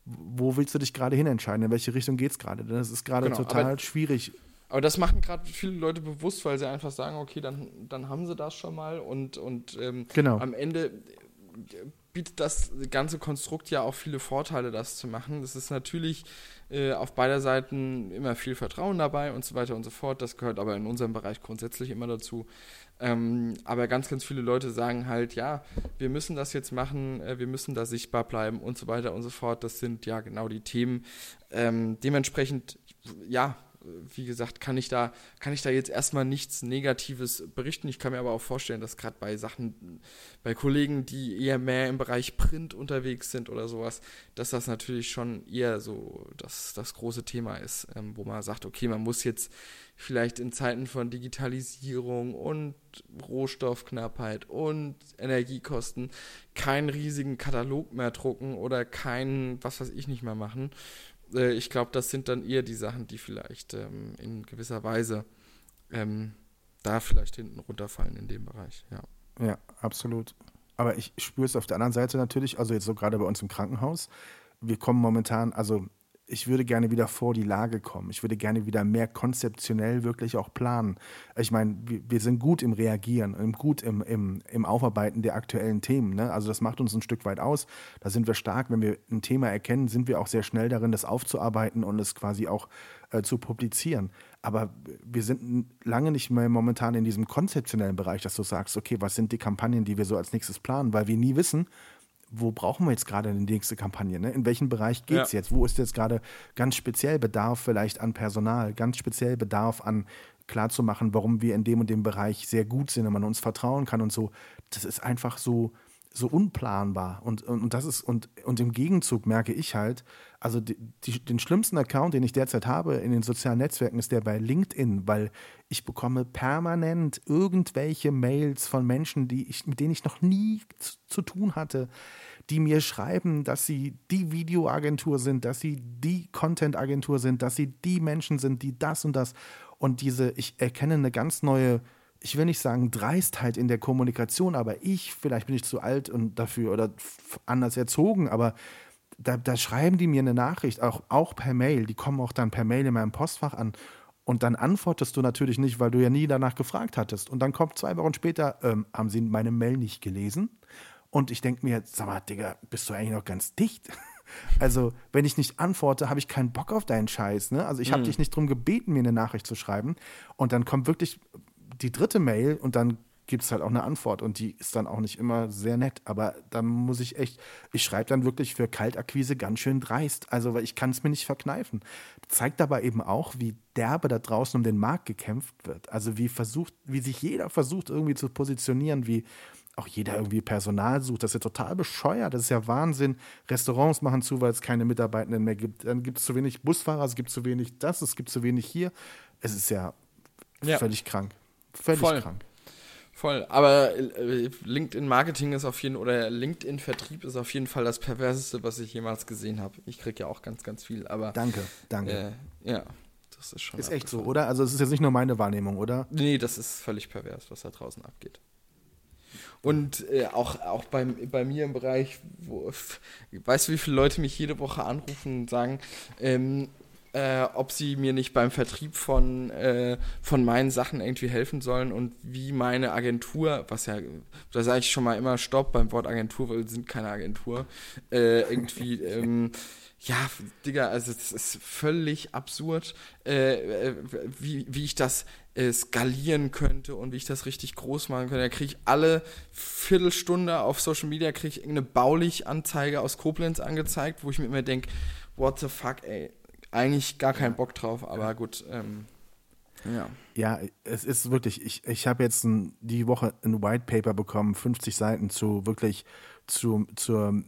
wo willst du dich gerade hin entscheiden? In welche Richtung geht es gerade? Das ist gerade genau, total schwierig. Aber das machen gerade viele Leute bewusst, weil sie einfach sagen, okay, dann, dann haben sie das schon mal und, und ähm, genau. am Ende bietet das ganze Konstrukt ja auch viele Vorteile, das zu machen. Das ist natürlich äh, auf beider Seiten immer viel Vertrauen dabei und so weiter und so fort. Das gehört aber in unserem Bereich grundsätzlich immer dazu. Ähm, aber ganz, ganz viele Leute sagen halt, ja, wir müssen das jetzt machen, äh, wir müssen da sichtbar bleiben und so weiter und so fort. Das sind ja genau die Themen. Ähm, dementsprechend, ja, wie gesagt, kann ich da, kann ich da jetzt erstmal nichts Negatives berichten. Ich kann mir aber auch vorstellen, dass gerade bei Sachen, bei Kollegen, die eher mehr im Bereich Print unterwegs sind oder sowas, dass das natürlich schon eher so das, das große Thema ist, ähm, wo man sagt, okay, man muss jetzt vielleicht in Zeiten von Digitalisierung und Rohstoffknappheit und Energiekosten keinen riesigen Katalog mehr drucken oder keinen, was weiß ich nicht mehr machen äh, ich glaube, das sind dann eher die Sachen, die vielleicht ähm, in gewisser Weise ähm, da vielleicht hinten runterfallen in dem Bereich, ja. Ja, absolut. Aber ich spüre es auf der anderen Seite natürlich, also jetzt so gerade bei uns im Krankenhaus. Wir kommen momentan, also ich würde gerne wieder vor die Lage kommen. Ich würde gerne wieder mehr konzeptionell wirklich auch planen. Ich meine, wir, wir sind gut im Reagieren, gut im, im, im Aufarbeiten der aktuellen Themen. Ne? Also das macht uns ein Stück weit aus. Da sind wir stark. Wenn wir ein Thema erkennen, sind wir auch sehr schnell darin, das aufzuarbeiten und es quasi auch äh, zu publizieren. Aber wir sind lange nicht mehr momentan in diesem konzeptionellen Bereich, dass du sagst, okay, was sind die Kampagnen, die wir so als nächstes planen, weil wir nie wissen, wo brauchen wir jetzt gerade die nächste Kampagne? Ne? In welchem Bereich geht es ja. jetzt? Wo ist jetzt gerade ganz speziell Bedarf vielleicht an Personal, ganz speziell Bedarf an klarzumachen, warum wir in dem und dem Bereich sehr gut sind und man uns vertrauen kann und so. Das ist einfach so, so unplanbar. Und, und, und, das ist, und, und im Gegenzug merke ich halt, also die, die, den schlimmsten Account, den ich derzeit habe in den sozialen Netzwerken, ist der bei LinkedIn, weil ich bekomme permanent irgendwelche Mails von Menschen, die ich, mit denen ich noch nie zu, zu tun hatte, die mir schreiben, dass sie die Videoagentur sind, dass sie die Content-Agentur sind, dass sie die Menschen sind, die das und das. Und diese, ich erkenne eine ganz neue ich will nicht sagen Dreistheit in der Kommunikation, aber ich, vielleicht bin ich zu alt und dafür oder anders erzogen, aber da, da, schreiben die mir eine Nachricht, auch, auch per Mail, die kommen auch dann per Mail in meinem Postfach an. Und dann antwortest du natürlich nicht, weil du ja nie danach gefragt hattest. Und dann kommt zwei Wochen später, ähm, haben sie meine Mail nicht gelesen? Und ich denke mir, sag mal, Digga, bist du eigentlich noch ganz dicht? Also, wenn ich nicht antworte, habe ich keinen Bock auf deinen Scheiß. Ne? Also, ich habe mhm. dich nicht darum gebeten, mir eine Nachricht zu schreiben. Und dann kommt wirklich die dritte Mail und dann gibt es halt auch eine Antwort und die ist dann auch nicht immer sehr nett. Aber da muss ich echt, ich schreibe dann wirklich für Kaltakquise ganz schön dreist. Also, weil ich kann es mir nicht verkneifen. Zeigt aber eben auch, wie derbe da draußen um den Markt gekämpft wird. Also wie versucht, wie sich jeder versucht irgendwie zu positionieren, wie auch jeder irgendwie Personal sucht. Das ist ja total bescheuert. Das ist ja Wahnsinn. Restaurants machen zu, weil es keine Mitarbeitenden mehr gibt. Dann gibt es zu wenig Busfahrer, es gibt zu wenig das, es gibt zu wenig hier. Es ist ja, ja. völlig krank. Völlig Voll. krank. Voll. Aber äh, LinkedIn Marketing ist auf jeden oder LinkedIn Vertrieb ist auf jeden Fall das perverseste, was ich jemals gesehen habe. Ich kriege ja auch ganz, ganz viel, aber. Danke, danke. Äh, ja, das ist schon. Ist echt so, oder? Also es ist jetzt nicht nur meine Wahrnehmung, oder? Nee, das ist völlig pervers, was da draußen abgeht. Und äh, auch, auch bei, bei mir im Bereich, wo, weißt du, wie viele Leute mich jede Woche anrufen und sagen, ähm, äh, ob sie mir nicht beim Vertrieb von, äh, von meinen Sachen irgendwie helfen sollen und wie meine Agentur, was ja, da sage ich schon mal immer Stopp beim Wort Agentur, weil wir sind keine Agentur, äh, irgendwie, ähm, ja, Digga, also es ist völlig absurd, äh, äh, wie, wie ich das äh, skalieren könnte und wie ich das richtig groß machen könnte. Da kriege ich alle Viertelstunde auf Social Media kriege ich irgendeine Baulich-Anzeige aus Koblenz angezeigt, wo ich mir immer denke, what the fuck, ey, eigentlich gar keinen Bock drauf, aber gut. Ähm, ja. Ja, es ist wirklich, ich, ich habe jetzt ein, die Woche ein White Paper bekommen, 50 Seiten zu wirklich zu, zur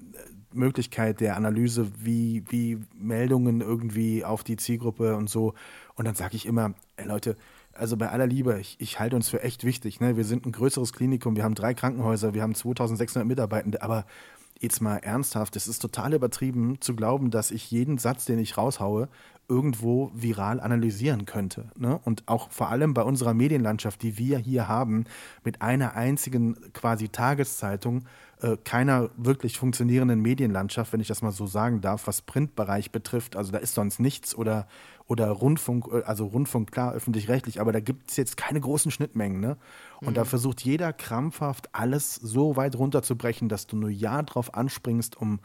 Möglichkeit der Analyse, wie, wie Meldungen irgendwie auf die Zielgruppe und so. Und dann sage ich immer, ey Leute, also bei aller Liebe, ich, ich halte uns für echt wichtig. Ne? Wir sind ein größeres Klinikum, wir haben drei Krankenhäuser, wir haben 2600 Mitarbeitende, aber jetzt mal ernsthaft, es ist total übertrieben zu glauben, dass ich jeden Satz, den ich raushaue, irgendwo viral analysieren könnte. Ne? Und auch vor allem bei unserer Medienlandschaft, die wir hier haben, mit einer einzigen quasi Tageszeitung, äh, keiner wirklich funktionierenden Medienlandschaft, wenn ich das mal so sagen darf, was Printbereich betrifft. Also da ist sonst nichts oder, oder Rundfunk, äh, also Rundfunk, klar, öffentlich-rechtlich, aber da gibt es jetzt keine großen Schnittmengen. Ne? Und mhm. da versucht jeder krampfhaft alles so weit runterzubrechen, dass du nur ja drauf anspringst, um,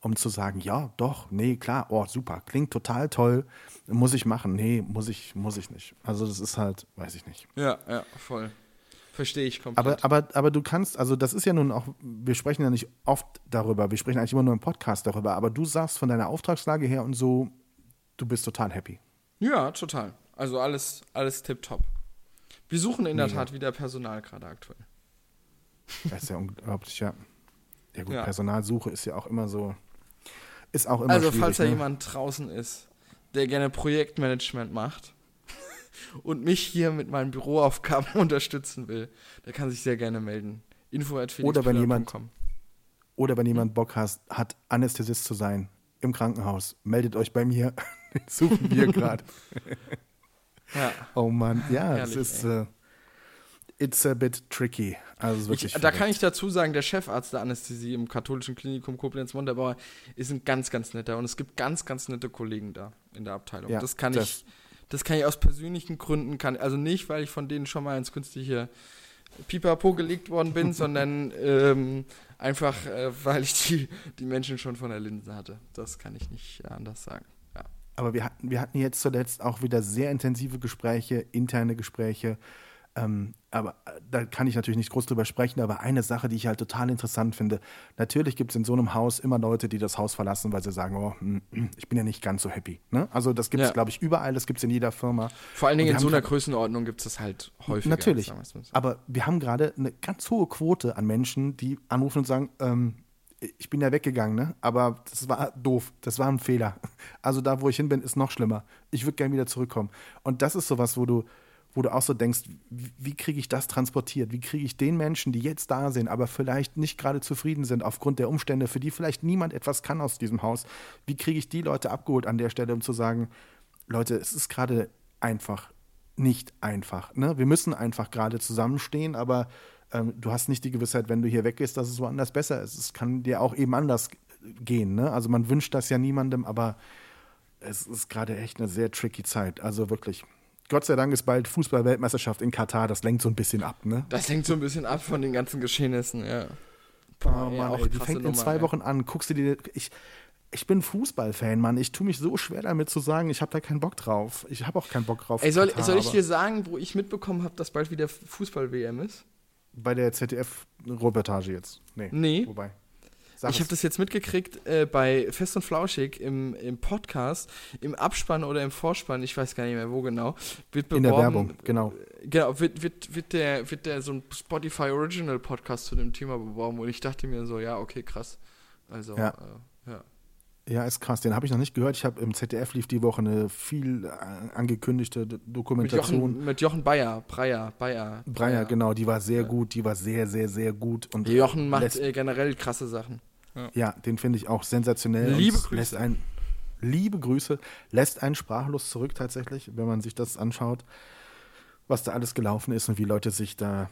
um zu sagen, ja, doch, nee, klar, oh, super, klingt total toll, muss ich machen, nee, muss ich, muss ich nicht. Also das ist halt, weiß ich nicht. Ja, ja, voll. Verstehe ich komplett. Aber, aber, aber du kannst, also das ist ja nun auch, wir sprechen ja nicht oft darüber, wir sprechen eigentlich immer nur im Podcast darüber, aber du sagst von deiner Auftragslage her und so, du bist total happy. Ja, total. Also alles, alles tipptopp. Wir suchen in Mega. der Tat wieder Personal gerade aktuell. Das ist ja unglaublich, ja. Ja gut, ja. Personalsuche ist ja auch immer so, ist auch immer Also falls da ne? jemand draußen ist, der gerne Projektmanagement macht und mich hier mit meinen Büroaufgaben unterstützen will, der kann sich sehr gerne melden. Info oder wenn jemand Oder wenn jemand Bock hat, hat, Anästhesist zu sein im Krankenhaus, meldet euch bei mir. Den suchen wir gerade. ja. Oh Mann, ja, es ist. Uh, it's a bit tricky. Also wirklich ich, da kann ich dazu sagen, der Chefarzt der Anästhesie im katholischen Klinikum Koblenz-Montabaur ist ein ganz, ganz netter und es gibt ganz, ganz nette Kollegen da in der Abteilung. Ja, das kann das ich, das kann ich aus persönlichen Gründen, kann, also nicht, weil ich von denen schon mal ins künstliche Pipapo gelegt worden bin, sondern ähm, einfach, äh, weil ich die, die Menschen schon von der Linse hatte. Das kann ich nicht anders sagen. Aber wir hatten, wir hatten jetzt zuletzt auch wieder sehr intensive Gespräche, interne Gespräche ähm, aber äh, da kann ich natürlich nicht groß drüber sprechen, aber eine Sache, die ich halt total interessant finde, natürlich gibt es in so einem Haus immer Leute, die das Haus verlassen, weil sie sagen, oh, hm, hm, ich bin ja nicht ganz so happy. Ne? Also das gibt es, ja. glaube ich, überall, das gibt es in jeder Firma. Vor allen Dingen in so einer Größenordnung gibt es das halt häufig. Natürlich, aber wir haben gerade eine ganz hohe Quote an Menschen, die anrufen und sagen, ähm, ich bin ja weggegangen, ne? aber das war doof, das war ein Fehler. Also da, wo ich hin bin, ist noch schlimmer. Ich würde gerne wieder zurückkommen. Und das ist sowas, wo du wo du auch so denkst, wie, kriege ich das transportiert? Wie kriege ich den Menschen, die jetzt da sind, aber vielleicht nicht gerade zufrieden sind aufgrund der Umstände, für die vielleicht niemand etwas kann aus diesem Haus, wie kriege ich die Leute abgeholt an der Stelle, um zu sagen, Leute, es ist gerade einfach nicht einfach. Ne? Wir müssen einfach gerade zusammenstehen, aber ähm, du hast nicht die Gewissheit, wenn du hier weggehst, dass es woanders besser ist. Es kann dir auch eben anders gehen. Ne? Also man wünscht das ja niemandem, aber es ist gerade echt eine sehr tricky Zeit. Also wirklich. Gott sei Dank ist bald Fußball-Weltmeisterschaft in Katar. Das lenkt so ein bisschen ab, ne? Das lenkt so ein bisschen ab von den ganzen Geschehnissen, ja. Boah, oh Mann, ey, die fängt in zwei Wochen an. Guckst du dir. Ich, ich bin Fußballfan, Mann. Ich tue mich so schwer damit zu sagen, ich habe da keinen Bock drauf. Ich habe auch keinen Bock drauf. Ey, soll, Katar, soll ich dir sagen, wo ich mitbekommen habe, dass bald wieder Fußball-WM ist? Bei der ZDF-Reportage jetzt. Nee. Nee. Wobei. Sag ich habe das jetzt mitgekriegt äh, bei Fest und Flauschig im, im Podcast, im Abspann oder im Vorspann, ich weiß gar nicht mehr wo genau, wird beworben. In der Werbung, genau. Genau, wird, wird, wird, der, wird der so ein Spotify Original Podcast zu dem Thema beworben und ich dachte mir so, ja, okay, krass. Also, ja. Äh, ja. Ist krass. Den habe ich noch nicht gehört. Ich habe im ZDF lief die Woche eine viel äh, angekündigte Dokumentation. Mit Jochen, mit Jochen Bayer, Breyer, Bayer. Breyer, genau. Die war sehr ja. gut. Die war sehr, sehr, sehr gut. Und Jochen macht äh, generell krasse Sachen. Ja, ja den finde ich auch sensationell. Liebe Grüße. Lässt ein, liebe Grüße. Lässt einen sprachlos zurück tatsächlich, wenn man sich das anschaut, was da alles gelaufen ist und wie Leute sich da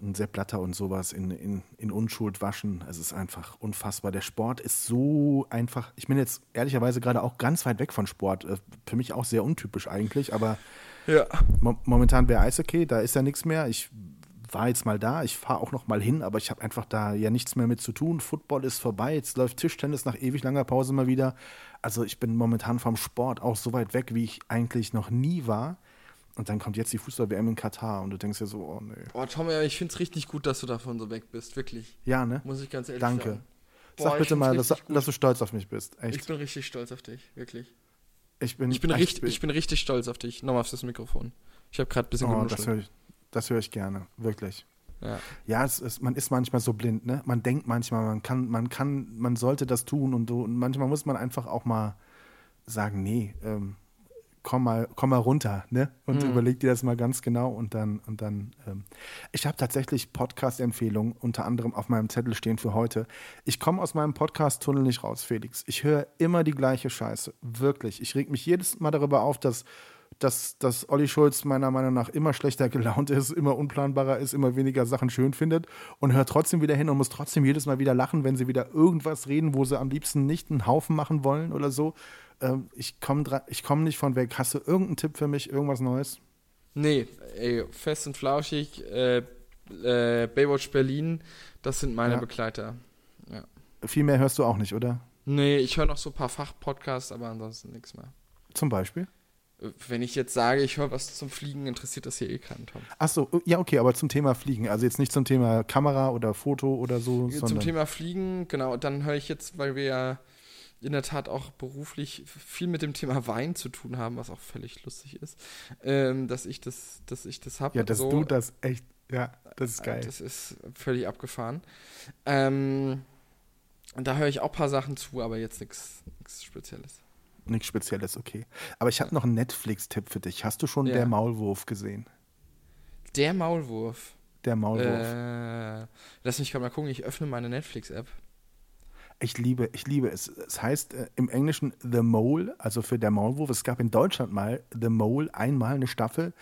ein Sepp Blatter und sowas in, in, in Unschuld waschen. Es ist einfach unfassbar. Der Sport ist so einfach. Ich bin jetzt ehrlicherweise gerade auch ganz weit weg von Sport. Äh, für mich auch sehr untypisch eigentlich, aber ja. mo momentan wäre Eishockey, da ist ja nichts mehr. Ich war jetzt mal da, ich fahre auch noch mal hin, aber ich habe einfach da ja nichts mehr mit zu tun. Football ist vorbei, jetzt läuft Tischtennis nach ewig langer Pause mal wieder. Also ich bin momentan vom Sport auch so weit weg, wie ich eigentlich noch nie war. Und dann kommt jetzt die Fußball-WM in Katar und du denkst dir so, oh nee. Oh, Tom, ich finde es richtig gut, dass du davon so weg bist, wirklich. Ja, ne? Muss ich ganz ehrlich Danke. sagen. Danke. Sag bitte mal, dass, dass, du stolz auf mich bist. Echt. Ich bin richtig stolz auf dich, wirklich. Ich bin, ich bin, richtig, ich bin richtig stolz auf dich. Nochmal auf das Mikrofon. Ich habe gerade ein bisschen oh, Das höre ich, hör ich gerne, wirklich. Ja. Ja, ist, man ist manchmal so blind, ne? Man denkt manchmal, man kann, man kann, man sollte das tun und so. Und manchmal muss man einfach auch mal sagen, nee, ähm, komm mal, komm mal runter, ne? Und Mhm. überleg dir das mal ganz genau und dann, und dann. Ähm. Ich habe tatsächlich Podcast-Empfehlungen unter anderem auf meinem Zettel stehen für heute. Ich komme aus meinem Podcast-Tunnel nicht raus, Felix. Ich höre immer die gleiche Scheiße. Wirklich. Ich reg mich jedes Mal darüber auf, dass dass, dass Olli Schulz meiner Meinung nach immer schlechter gelaunt ist, immer unplanbarer ist, immer weniger Sachen schön findet und hört trotzdem wieder hin und muss trotzdem jedes Mal wieder lachen, wenn sie wieder irgendwas reden, wo sie am liebsten nicht einen Haufen machen wollen oder so. Ähm, ich komme komm nicht von weg. Hast du irgendeinen Tipp für mich, irgendwas Neues? Nee, ey, fest und flauschig, äh, äh, Baywatch Berlin, das sind meine Ja. Begleiter. Viel mehr hörst du auch nicht, oder? Nee, ich höre noch so ein paar Fachpodcasts, aber ansonsten nichts mehr. Zum Beispiel? Wenn ich jetzt sage, ich höre was zum Fliegen, interessiert das hier eh keinen, Tom. Achso, ja, okay, aber zum Thema Fliegen. Also jetzt nicht zum Thema Kamera oder Foto oder so, Zum. Thema Fliegen, genau, dann höre ich jetzt, weil wir ja in der Tat auch beruflich viel mit dem Thema Wein zu tun haben, was auch völlig lustig ist, ähm, dass ich das, dass ich das habe. ja, dass du das echt. Ja, das ist geil. Das ist völlig abgefahren. Ähm, und da höre ich auch ein paar Sachen zu, aber jetzt nichts Spezielles. Nichts Spezielles, okay. Aber ich habe noch einen Netflix-Tipp für dich. Hast du schon Ja. Der Maulwurf gesehen? Der Maulwurf. Der Maulwurf. Äh, lass mich gerade mal gucken, ich öffne meine Netflix-App. Ich liebe, ich liebe es. Es heißt äh, im Englischen The Mole, also für der Maulwurf. Es gab in Deutschland mal The Mole, einmal eine Staffel,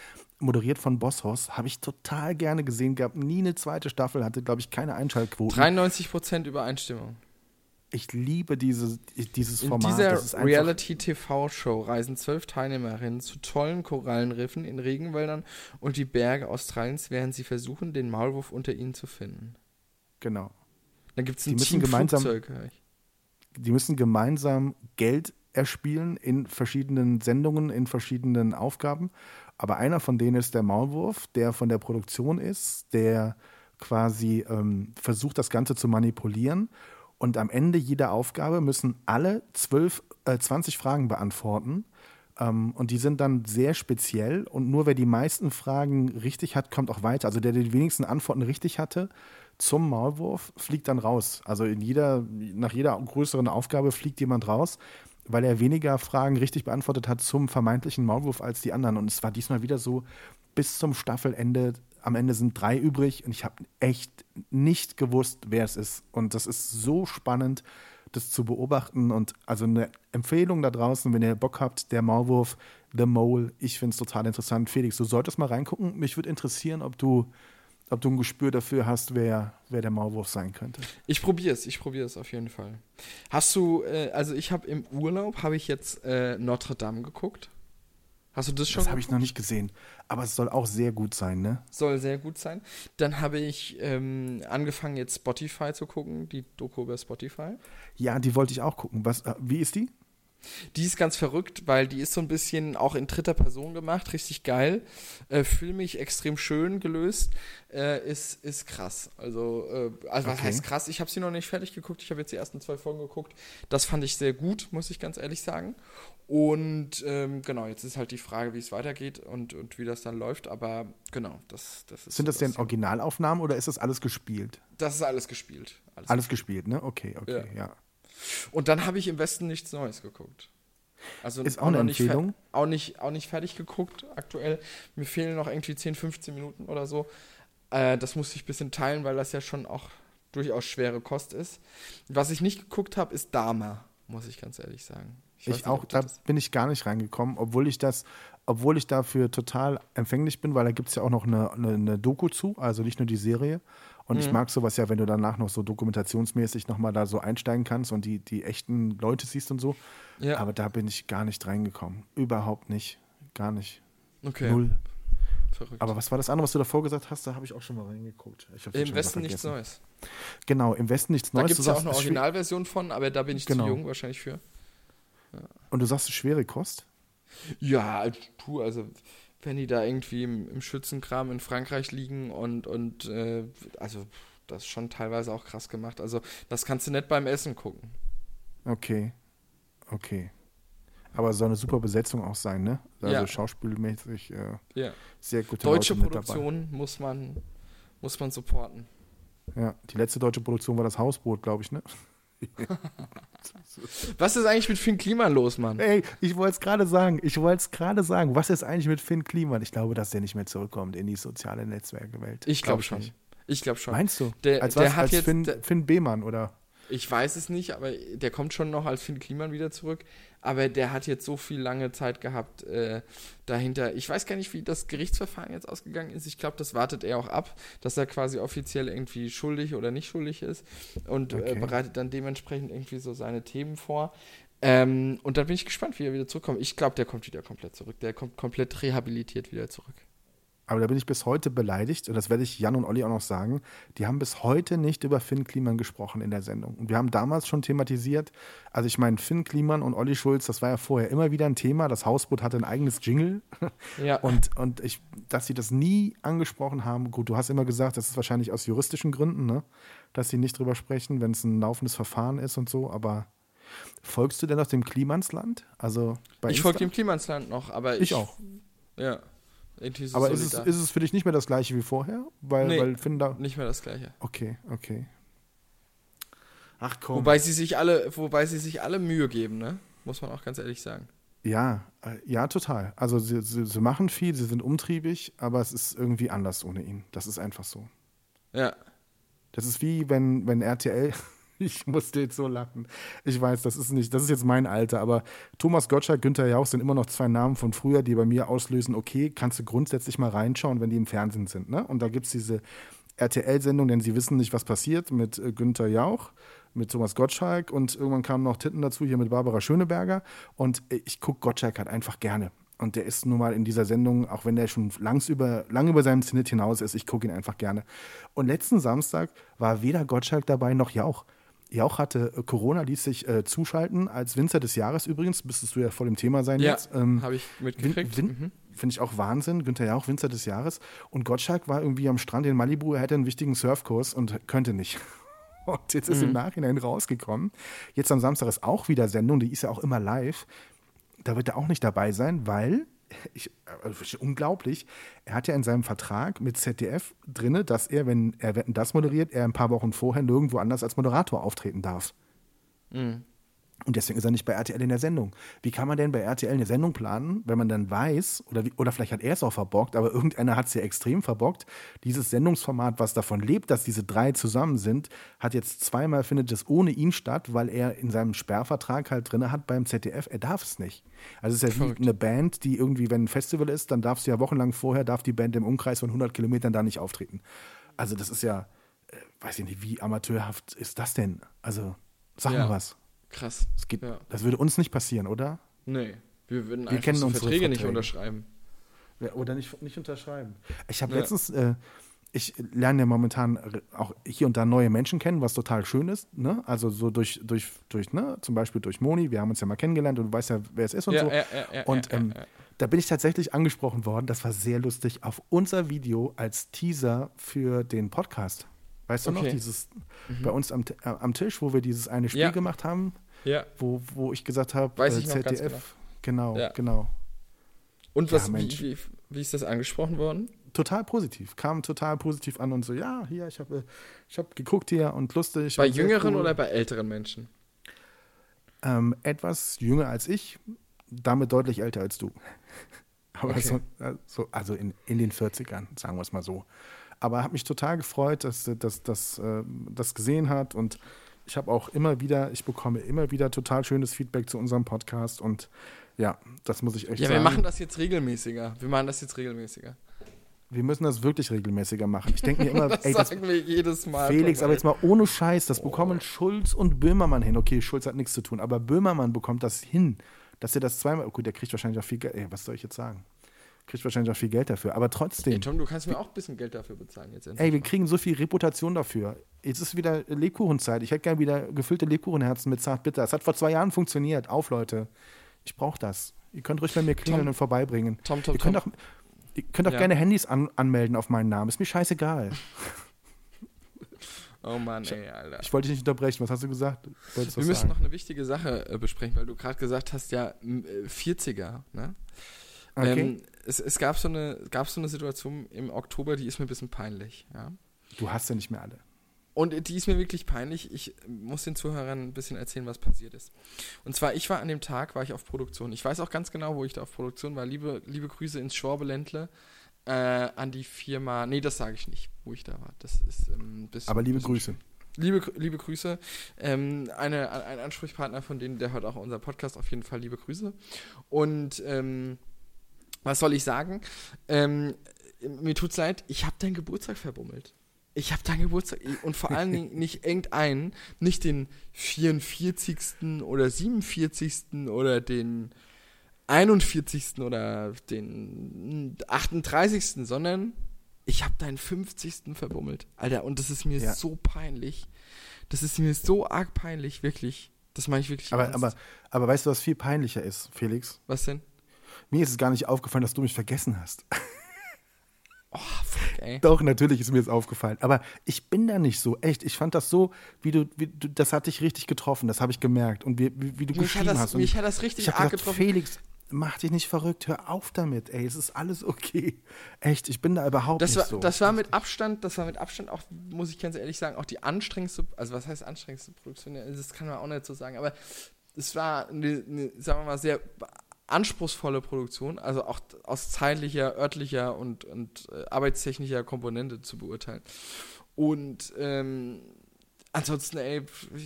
moderiert von Bosshaus. Habe ich total gerne gesehen. Gab nie eine zweite Staffel, hatte, glaube ich, keine Einschaltquoten. 93% Übereinstimmung. Ich liebe diese, dieses In Format. dieser ist einfach, Reality-TV-Show reisen zwölf Teilnehmerinnen zu tollen Korallenriffen in Regenwäldern und die Berge Australiens, während sie versuchen, den Maulwurf unter ihnen zu finden. Genau. Dann gibt es Die ein müssen Team gemeinsam- Flugzeug. Die müssen gemeinsam Geld erspielen in verschiedenen Sendungen, in verschiedenen Aufgaben. Aber einer von denen ist der Maulwurf, der von der Produktion ist, der quasi ähm, versucht, das Ganze zu manipulieren. Und am Ende jeder Aufgabe müssen alle zwölf, äh, 20 Fragen beantworten. Ähm, und die sind dann sehr speziell. Und nur wer die meisten Fragen richtig hat, kommt auch weiter. Also der, der die wenigsten Antworten richtig hatte, zum Maulwurf fliegt dann raus. Also in jeder, nach jeder größeren Aufgabe fliegt jemand raus, weil er weniger Fragen richtig beantwortet hat zum vermeintlichen Maulwurf als die anderen. Und es war diesmal wieder so, bis zum Staffelende, am Ende sind drei übrig und ich habe echt nicht gewusst, wer es ist. Und das ist so spannend, das zu beobachten. Und also eine Empfehlung da draußen, wenn ihr Bock habt, der Maulwurf, The Mole, ich finde es total interessant. Felix, du solltest mal reingucken. Mich würde interessieren, ob du ob du ein Gespür dafür hast, wer, wer der Maulwurf sein könnte. Ich probiere es, ich probiere es auf jeden Fall. Hast du, äh, also ich habe im Urlaub, habe ich jetzt äh, Notre Dame geguckt. Hast du das schon Das habe ich noch nicht gesehen. Aber es soll auch sehr gut sein, ne? Soll sehr gut sein. Dann habe ich ähm, angefangen, jetzt Spotify zu gucken, die Doku über Spotify. Ja, die wollte ich auch gucken. Was, äh, wie ist die? Die ist ganz verrückt, weil die ist so ein bisschen auch in dritter Person gemacht, richtig geil. Äh, filmig extrem schön gelöst. Äh, ist, ist krass. Also, äh, also was Okay. heißt krass? Ich habe sie noch nicht fertig geguckt. Ich habe jetzt die ersten zwei Folgen geguckt. Das fand ich sehr gut, muss ich ganz ehrlich sagen. Und ähm, genau, jetzt ist halt die Frage, wie es weitergeht und, und wie das dann läuft. Aber genau, das, das ist. Sind so das denn. Originalaufnahmen oder ist das alles gespielt? Das ist alles gespielt. Alles Alles gespielt, ne? Okay, okay, ja. Und dann habe ich im Westen nichts Neues geguckt. Also Ist auch eine nicht Empfehlung? Auch nicht, auch nicht fertig geguckt aktuell. Mir fehlen noch irgendwie 10, 15 Minuten oder so. Äh, das musste ich ein bisschen teilen, weil das ja schon auch durchaus schwere Kost ist. Was ich nicht geguckt habe, ist Dama, muss ich ganz ehrlich sagen. Ich, nicht, auch, da bin ich gar nicht reingekommen, obwohl ich das, obwohl ich dafür total empfänglich bin, weil da gibt es ja auch noch eine, eine, eine Doku zu, also nicht nur die Serie. Und Mhm. ich mag sowas ja, wenn du danach noch so dokumentationsmäßig nochmal da so einsteigen kannst und die, die echten Leute siehst und so. Ja, Aber da bin ich gar nicht reingekommen. Überhaupt nicht. Gar nicht. okay. Null. Verrückt. Aber was war das andere, was du davor gesagt hast? Da habe ich auch schon mal reingeguckt. Im Westen nichts. Neues. Genau, im Westen nichts Da Neues. gibt Du es ja auch eine Originalversion von, aber da bin ich Genau. zu jung wahrscheinlich für. Und du sagst, schwere Kost? Ja, puh, also wenn die da irgendwie im, im Schützenkram in Frankreich liegen und, und äh, also das ist schon teilweise auch krass gemacht. Also das kannst du nicht beim Essen gucken. Okay. Okay. Aber soll eine super Besetzung auch sein, ne? Also Ja. schauspielmäßig äh, Ja. sehr gute Deutsche Leute Produktion muss man, Muss man supporten. Ja, die letzte deutsche Produktion war das Hausboot, glaube ich, ne? Was ist eigentlich mit Finn Kliman los, Mann? Ey, ich wollte es gerade sagen, ich wollte es gerade sagen. Was ist eigentlich mit Finn Kliman? Ich glaube, dass der nicht mehr zurückkommt in die soziale Netzwerkewelt. Ich glaube Glaub schon. nicht. Ich glaube schon. Meinst du? Der- als der was? hat als jetzt- Finn, der- Finn Behmann, oder? Ich weiß es nicht, aber der kommt schon noch als Finn Kliman wieder zurück. Aber der hat jetzt so viel lange Zeit gehabt äh, dahinter. Ich weiß gar nicht, wie das Gerichtsverfahren jetzt ausgegangen ist. Ich glaube, das wartet er auch ab, dass er quasi offiziell irgendwie schuldig oder nicht schuldig ist und äh, Okay. bereitet dann dementsprechend irgendwie so seine Themen vor. Ähm, und dann bin ich gespannt, wie er wieder zurückkommt. Ich glaube, der kommt wieder komplett zurück. Der kommt komplett rehabilitiert wieder zurück. Aber da bin ich bis heute beleidigt, und das werde ich Jan und Olli auch noch sagen. Die haben bis heute nicht über Finn Kliman gesprochen in der Sendung. Und wir haben damals schon thematisiert, also ich meine, Finn Kliman und Olli Schulz, das war ja vorher immer wieder ein Thema. Das Hausboot hatte ein eigenes Jingle. Ja. Und, und ich, dass sie das nie angesprochen haben, gut, du hast immer gesagt, das ist wahrscheinlich aus juristischen Gründen, ne? dass sie nicht drüber sprechen, wenn es ein laufendes Verfahren ist und so, aber folgst du denn noch dem Klimansland? Also ich folge dem Klimansland noch, aber ich. Ich auch. Ja. So Aber ist es, ist es für dich nicht mehr das gleiche wie vorher? Weil, Nee. weil Finn da. nicht mehr das Gleiche. Okay, okay. Ach komm. Wobei sie sich alle, wobei sie sich alle Mühe geben, ne? Muss man auch ganz ehrlich sagen. ja, äh, ja, total. Also sie, sie, sie machen viel, sie sind umtriebig, aber es ist irgendwie anders ohne ihn. Das ist einfach so. Ja. Das ist wie wenn, wenn RTL. Ich musste jetzt so lachen. Ich weiß, das ist nicht, das ist jetzt mein Alter, aber Thomas Gottschalk, Günther Jauch sind immer noch zwei Namen von früher, die bei mir auslösen, okay, kannst du grundsätzlich mal reinschauen, wenn die im Fernsehen sind. Ne? Und da gibt es diese RTL-Sendung, denn sie wissen nicht, was passiert, mit äh, Günther Jauch, mit Thomas Gottschalk und irgendwann kamen noch Titten dazu, hier mit Barbara Schöneberger. Und äh, ich gucke Gottschalk halt einfach gerne. Und der ist nun mal in dieser Sendung, auch wenn der schon langs über, lang über seinem Zenit hinaus ist, ich gucke ihn einfach gerne. Und letzten Samstag war weder Gottschalk dabei noch Jauch. Jauch hatte äh, Corona, ließ sich äh, zuschalten als Winzer des Jahres übrigens, müsstest du ja voll im Thema sein Ja, jetzt. Ähm, habe ich Win, mitgekriegt. Win, mhm. Finde ich auch Wahnsinn. Günther Jauch, Winzer des Jahres. Und Gottschalk war irgendwie am Strand in Malibu, er hätte einen wichtigen Surfkurs und könnte nicht. Und jetzt ist im Nachhinein rausgekommen. Jetzt am Samstag ist auch wieder Sendung, die ist ja auch immer live. Da wird er auch nicht dabei sein, weil, ich, also unglaublich, er hat ja in seinem Vertrag mit ZDF drinne, dass er, wenn er das moderiert, er ein paar Wochen vorher nirgendwo anders als Moderator auftreten darf. Und deswegen ist er nicht bei RTL in der Sendung. Wie kann man denn bei RTL eine Sendung planen, wenn man dann weiß, oder, wie, oder vielleicht hat er es auch verbockt, aber irgendeiner hat es ja extrem verbockt. Dieses Sendungsformat, was davon lebt, dass diese drei zusammen sind, hat jetzt zweimal findet es ohne ihn statt, weil er in seinem Sperrvertrag halt drin hat beim ZDF, er darf es nicht. Also es ist ja wie eine Band, die irgendwie, wenn ein Festival ist, dann darfst du ja wochenlang vorher, darf die Band im Umkreis von 100 Kilometern da nicht auftreten. Also das ist ja, äh, weiß ich nicht, wie amateurhaft ist das denn? Also sag Ja. mal was. Krass. Das, geht, Ja. das würde uns nicht passieren, oder? Nee. Wir würden Wir einfach kennen so unsere Verträge nicht Verträge. unterschreiben. Oder nicht, nicht unterschreiben. Ich habe Ja. letztens, äh, ich lerne ja momentan auch hier und da neue Menschen kennen, was total schön ist. Ne? Also so durch, durch, durch, ne, zum Beispiel durch Moni, wir haben uns ja mal kennengelernt und du weißt ja, wer es ist und Ja, so. und ähm, da bin ich tatsächlich angesprochen worden, das war sehr lustig, auf unser Video als Teaser für den Podcast. Weißt du noch, Okay. dieses bei uns am, äh, am Tisch, wo wir dieses eine Spiel gemacht haben, Ja. wo, wo ich gesagt habe, Weiß äh, ich noch ganz ZDF. Genau, Ja. genau. Und Ja, was, wie, Mensch. wie, wie ist das angesprochen worden? total positiv, kam total positiv an und so, ja, hier, ich habe ich hab geguckt hier und lustig. Bei und jüngeren cool. oder bei älteren Menschen? Ähm, etwas jünger als ich, damit deutlich älter als du. Aber Okay. so, also, also in, in den 40ern, sagen wir es mal so. Aber hat mich total gefreut, dass das dass, äh, das gesehen hat und ich habe auch immer wieder, ich bekomme immer wieder total schönes Feedback zu unserem Podcast und ja, das muss ich echt Ja, sagen. wir machen das jetzt regelmäßiger. Wir machen das jetzt regelmäßiger. wir müssen das wirklich regelmäßiger machen. Ich denke mir immer, Das ey, das, sagen wir jedes Mal. Felix, aber jetzt mal ohne Scheiß, das bekommen Schulz und Böhmermann hin. Okay, Schulz hat nichts zu tun, aber Böhmermann bekommt das hin, dass er das zweimal, gut, der kriegt wahrscheinlich auch viel Geld, ey, was soll ich jetzt sagen? Kriegt wahrscheinlich auch viel Geld dafür, aber Ey, trotzdem, Tom, du kannst mir auch ein bisschen Geld dafür bezahlen jetzt endlich. ey, wir kriegen so viel Reputation dafür. Jetzt ist wieder Lebkuchenzeit. Ich hätte gerne wieder gefüllte Lebkuchenherzen mit Zartbitter. Das hat vor zwei Jahren funktioniert. Auf, Leute. Ich brauche das. Ihr könnt ruhig bei mir klingeln Tom, und vorbeibringen. Tom, Tom, ihr könnt Tom. auch, ihr könnt auch Ja. gerne Handys an, anmelden auf meinen Namen. Ist mir scheißegal. Oh Mann, ey, Alter. Ich wollte dich nicht unterbrechen. Was hast du gesagt? Wir müssen sagen. noch eine wichtige Sache äh, besprechen, weil du gerade gesagt hast, ja, m, äh, 40er, ne? Okay. Ähm, es, es gab, so eine, gab so eine Situation im Oktober, die ist mir ein bisschen peinlich, ja. Du hast ja nicht mehr alle. Und die ist mir wirklich peinlich. Ich muss den Zuhörern ein bisschen erzählen, was passiert ist. Und zwar, ich war an dem Tag, war ich auf Produktion. Ich weiß auch ganz genau, wo ich da auf Produktion war. Liebe, liebe Grüße ins Schwabeländle äh, an die Firma. Nee, das sage ich nicht, wo ich da war. Das ist ähm, ein bisschen. Aber liebe Grüße. Liebe, liebe Grüße. Ähm, eine, ein Ansprechpartner von denen, der hört auch unseren Podcast, auf jeden Fall liebe Grüße. Und ähm, was soll ich sagen? Ähm, mir tut's leid, ich habe deinen Geburtstag verbummelt. Ich habe deinen Geburtstag und vor allen Dingen nicht irgendeinen, nicht den 44. oder 47. oder den 41. oder den 38., sondern ich habe deinen 50. verbummelt. Alter, und das ist mir Ja. so peinlich. Das ist mir so arg peinlich, wirklich. Das meine ich wirklich Aber, ernst. aber, aber weißt du, was viel peinlicher ist, Felix? Was denn? Mir ist es gar nicht aufgefallen, dass du mich vergessen hast. Oh, fuck, ey. Doch, natürlich ist mir das aufgefallen. Aber ich bin da nicht so, echt. Ich fand das so, wie du, wie du das hat dich richtig getroffen, das habe ich gemerkt. Und wie, wie, wie du Mich geschrieben das, hast. Und mich hat das richtig ich arg gesagt, getroffen. Felix, mach dich nicht verrückt, hör auf damit, ey, es ist alles okay. Echt, ich bin da überhaupt Das nicht war, so. das war mit Abstand, das war mit Abstand auch, muss ich ganz ehrlich sagen, auch die anstrengendste, also was heißt anstrengendste Produktion? Das kann man auch nicht so sagen, aber es war eine, eine sagen wir mal, sehr anspruchsvolle Produktion, also auch aus zeitlicher, örtlicher und, und äh, arbeitstechnischer Komponente zu beurteilen. Und ähm, ansonsten, ey,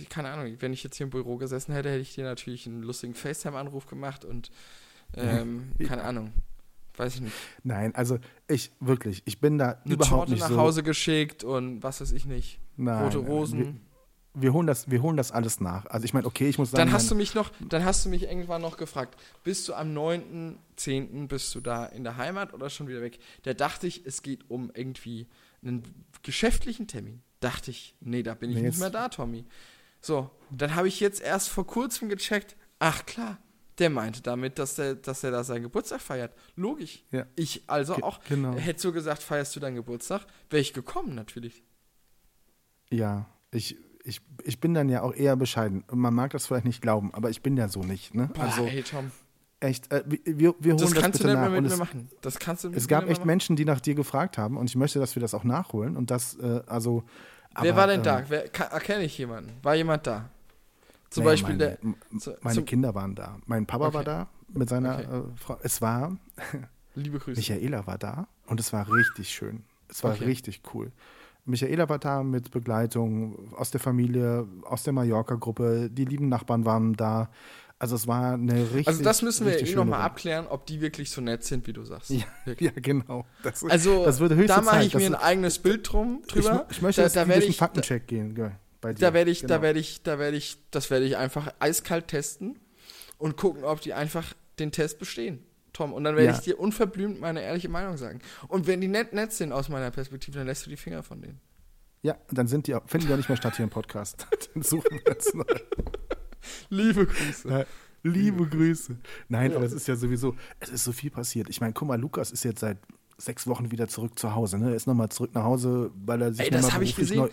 keine Ahnung, wenn ich jetzt hier im Büro gesessen hätte, hätte ich dir natürlich einen lustigen FaceTime-Anruf gemacht und ähm, keine Ahnung, weiß ich nicht. Nein, also ich wirklich, ich bin da eine überhaupt Torte nicht nach so. Hause geschickt und was weiß ich nicht. Nein, Rote nein, Rosen. Wir, holen das, wir holen das alles nach. Also ich meine, okay, ich muss sagen, Dann hast du mich noch, dann hast du mich irgendwann noch gefragt, bist du am 9.10. bist du da in der Heimat oder schon wieder weg? Da dachte ich, es geht um irgendwie einen geschäftlichen Termin. Dachte ich, nee, da bin ich Nee, nicht mehr da, Tommy. So, dann habe ich jetzt erst vor kurzem gecheckt, ach klar, der meinte damit, dass er dass er da seinen Geburtstag feiert. Logisch. Ja. Ich also Ge- auch, genau. hättest du gesagt, feierst du deinen Geburtstag, wäre ich gekommen natürlich. Ja, ich, ich, ich bin dann ja auch eher bescheiden. Man mag das vielleicht nicht glauben, aber ich bin ja so nicht. Ne? Boah, also ey, Tom, echt, äh, wir, wir holen das das, kannst du bitte nicht nach. mit Und mir es, machen. Das kannst du mit es gab nicht echt machen. Menschen, die nach dir gefragt haben und ich möchte, dass wir das auch nachholen und das, äh, also. Wer aber, war denn ähm, da? Wer, ka- erkenne ich jemanden? War jemand da? Zum naja, Beispiel meine, der. zu- Meine Kinder waren da. Mein Papa Okay. war da mit seiner Okay. äh, Frau. Es war, Liebe Grüße. Michaela war da und es war richtig schön. Es war Okay. richtig cool. Michaela war da mit Begleitung aus der Familie, aus der Mallorca-Gruppe. Die lieben Nachbarn waren da. Also es war eine richtig also das müssen wir eh nochmal abklären, ob die wirklich so nett sind, wie du sagst. Ja, ja, genau. Das, Also das würde höchste da mache ich mir ein eigenes Bild drum drüber. Ich, ich möchte da, da werde ich, da, Faktencheck gehen. ge- Bei dir. da werde ich, da Genau. werde ich, da werde ich, das werde ich einfach eiskalt testen und gucken, ob die einfach den Test bestehen. Tom, und dann werde Ja. ich dir unverblümt meine ehrliche Meinung sagen. Und wenn die nett, nett sind aus meiner Perspektive, dann lässt du die Finger von denen. Ja, dann sind die, finden die auch nicht mehr statt hier im Podcast. dann suchen wir jetzt neu. Liebe Grüße. Ja, liebe Grüße. Nein, aber es ist ja sowieso, es ist so viel passiert. Ich meine, guck mal, Lukas ist jetzt seit sechs Wochen wieder zurück zu Hause. Ne? Er ist nochmal zurück nach Hause, weil er sich Ey, das habe ich gesehen.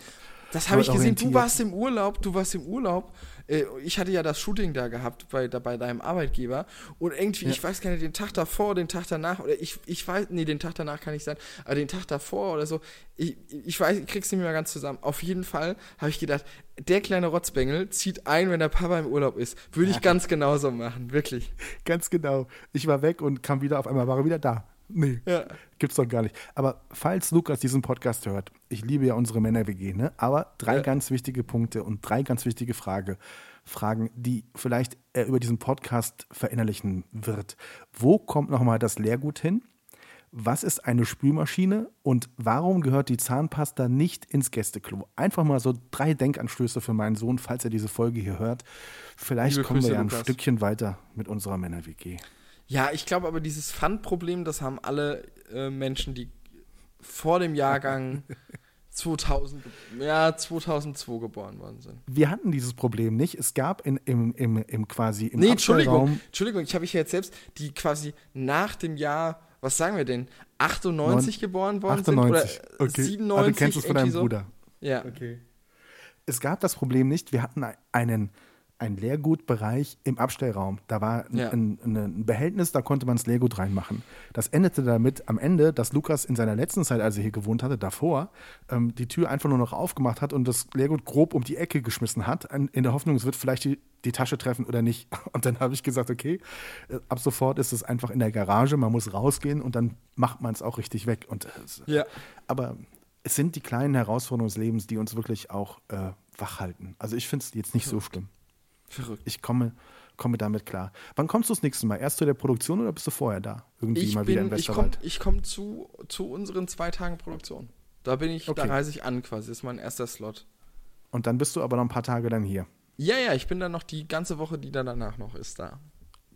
Das habe ich gesehen. Du warst im Urlaub, du warst im Urlaub. Äh, Ich hatte ja das Shooting da gehabt bei, da, bei deinem Arbeitgeber. Und irgendwie, Ja. ich weiß gar nicht, den Tag davor, den Tag danach, oder ich, ich weiß, nee, den Tag danach kann ich sein, aber den Tag davor oder so, ich, ich weiß, ich krieg's nicht mehr ganz zusammen. Auf jeden Fall habe ich gedacht, der kleine Rotzbengel zieht ein, wenn der Papa im Urlaub ist. Würde ich ganz genauso machen, wirklich. Ganz genau. Ich war weg und kam wieder, auf einmal war er wieder da. Nee, Ja. gibt's doch gar nicht. Aber falls Lukas diesen Podcast hört, ich liebe ja unsere Männer-WG, ne? Aber drei Ja. ganz wichtige Punkte und drei ganz wichtige Frage, Fragen, die vielleicht er über diesen Podcast verinnerlichen wird. Wo kommt nochmal das Leergut hin? Was ist eine Spülmaschine und warum gehört die Zahnpasta nicht ins Gästeklo? Einfach mal so drei Denkanstöße für meinen Sohn, falls er diese Folge hier hört. Vielleicht Liebe kommen Grüße, wir ja ein Lukas. Stückchen weiter mit unserer Männer-WG. Ja, ich glaube aber, dieses Pfandproblem, das haben alle äh, Menschen, die vor dem Jahrgang 2000, ge- ja, 2002 geboren worden sind. Wir hatten dieses Problem nicht. Es gab in, im, im, im quasi im Nee, Entschuldigung, Entschuldigung, ich habe ich jetzt selbst, die quasi nach dem Jahr, was sagen wir denn, 98 Neun- geboren worden 98. sind oder okay. 97 Ah, du kennst es von deinem so. Bruder. Ja. Es gab das Problem nicht. Wir hatten einen ein Leergutbereich im Abstellraum. Da war ein, Ja. ein, ein Behältnis, da konnte man das Leergut reinmachen. Das endete damit am Ende, dass Lukas in seiner letzten Zeit, als er hier gewohnt hatte, davor, ähm, die Tür einfach nur noch aufgemacht hat und das Leergut grob um die Ecke geschmissen hat, in der Hoffnung, es wird vielleicht die, die Tasche treffen oder nicht. Und dann habe ich gesagt, okay, äh, ab sofort ist es einfach in der Garage, man muss rausgehen und dann macht man es auch richtig weg. Und äh, Ja. aber es sind die kleinen Herausforderungen des Lebens, die uns wirklich auch äh, wach halten. Also ich finde es jetzt nicht so schlimm. Verrückt. Ich komme, komme damit klar. Wann kommst du das nächste Mal? Erst zu der Produktion oder bist du vorher da? Irgendwie Ich mal wieder in bin, ich komme Westerwald. komm zu, zu unseren zwei Tagen Produktion. Da bin ich, Okay. da reise ich an quasi. Das ist mein erster Slot. Und dann bist du aber noch ein paar Tage dann hier. Ja, ja, ich bin dann noch die ganze Woche, die dann danach noch ist, da.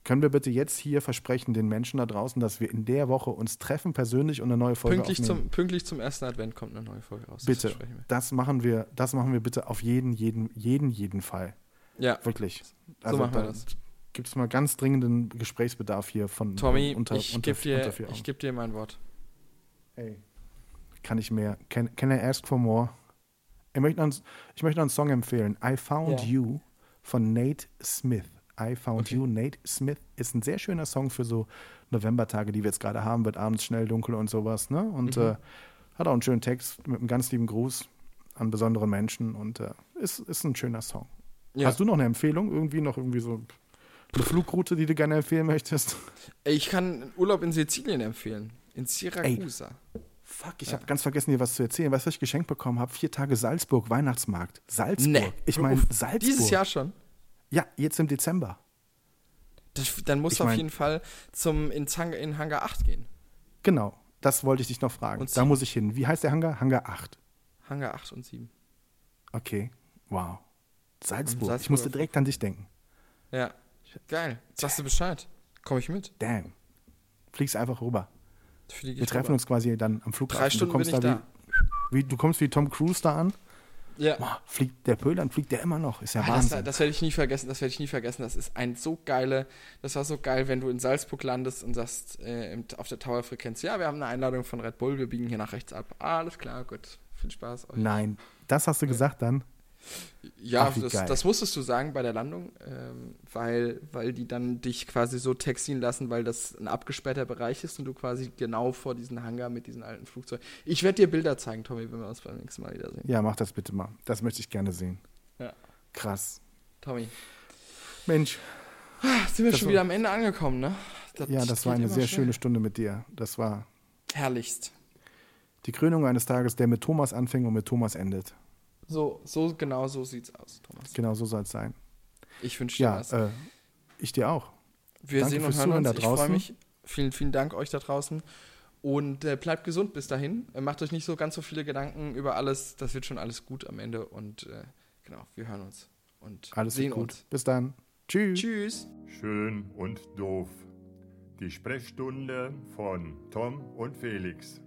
Können wir bitte jetzt hier versprechen, den Menschen da draußen, dass wir in der Woche uns treffen persönlich und eine neue Folge Pünktlich aufnehmen? zum, pünktlich zum ersten Advent kommt eine neue Folge raus. das bitte. wir. Das machen wir, das machen wir bitte auf jeden, jeden, jeden, jeden Fall. Ja, Wirklich. so machen wir das. Gibt es mal ganz dringenden Gesprächsbedarf hier von Tommy, unter, ich gebe dir, ich geb dir mein Wort. Ey, kann ich mehr. Can, can I ask for more? Ich möchte, noch, einen- ich möchte noch einen Song empfehlen. I Found Ja. You von Nate Smith. I Found Okay. You, Nate Smith ist ein sehr schöner Song für so Novembertage, die wir jetzt gerade haben. Wird abends schnell dunkel und sowas. Ne? Und Mhm. äh, hat auch einen schönen Text mit einem ganz lieben Gruß an besondere Menschen. Und äh, ist, ist ein schöner Song. Ja. Hast du noch eine Empfehlung? Irgendwie noch irgendwie so eine Flugroute, die du gerne empfehlen möchtest? Ey, Ich kann Urlaub in Sizilien empfehlen. In Siracusa. Fuck, ich habe ganz vergessen, dir was zu erzählen. Weißt du, was ich geschenkt bekommen habe? Vier Tage Salzburg, Weihnachtsmarkt. Salzburg. Nee. Ich meine. Salzburg. Dieses Jahr schon. Ja, jetzt im Dezember. Das, dann musst Ich du auf mein- jeden Fall zum, in, Zang, in Hangar 8 gehen. Genau. Das wollte ich dich noch fragen. Und da sieben. muss ich hin. Wie heißt der Hangar? Hangar 8. Hangar 8 und 7. Okay. Wow. Salzburg. Salzburg Ich musste direkt an dich denken. Ja. Geil. Sagst du Bescheid? Komm ich mit? Damn. Fliegst einfach rüber. Fliege Wir treffen rüber. uns quasi dann am Flughafen. Drei Stunden du kommst bin ich da. Wie, wie, du kommst wie Tom Cruise da an. Ja. Boah, fliegt der Pöhlern, fliegt der immer noch. Ist ja Ah, das, Wahnsinn. das werde ich nie vergessen, das werde ich nie vergessen. Das ist ein so geile, das war so geil, wenn du in Salzburg landest und sagst äh, auf der Tower-Frequenz, ja, wir haben eine Einladung von Red Bull, wir biegen hier nach rechts ab. alles klar, gut, viel Spaß. Euch. Nein. Das hast du gesagt dann? Ja, Ach, das, das musstest du sagen bei der Landung, ähm, weil, weil die dann dich quasi so taxieren lassen, weil das ein abgesperrter Bereich ist und du quasi genau vor diesen Hangar mit diesen alten Flugzeugen. Ich werde dir Bilder zeigen, Tommy, wenn wir uns beim nächsten Mal wiedersehen. Ja, mach das bitte mal. Das möchte ich gerne sehen. Ja. Krass. Tommy. Mensch, Ah, Sind wir Das schon wieder am Ende angekommen, ne? ja, das war eine sehr schnell. schöne Stunde mit dir. Das war Herrlichst. die Krönung eines Tages, der mit Thomas anfing und mit Thomas endet. So, so genau so sieht's aus, Thomas. Genau so soll es sein. Ich wünsche dir Ja, was. äh, ich dir auch. Wir danke sehen und fürs hören Zuhören uns. da Ich freue draußen. mich. Vielen, vielen Dank euch da draußen. Und äh, bleibt gesund bis dahin. Äh, macht euch nicht so ganz so viele Gedanken über alles. Das wird schon alles gut am Ende. Und äh, genau, wir hören uns. Und Alles sehen gut. uns. Bis dann. Tschüss. Tschüss. Schön und doof. Die Sprechstunde von Tom und Felix.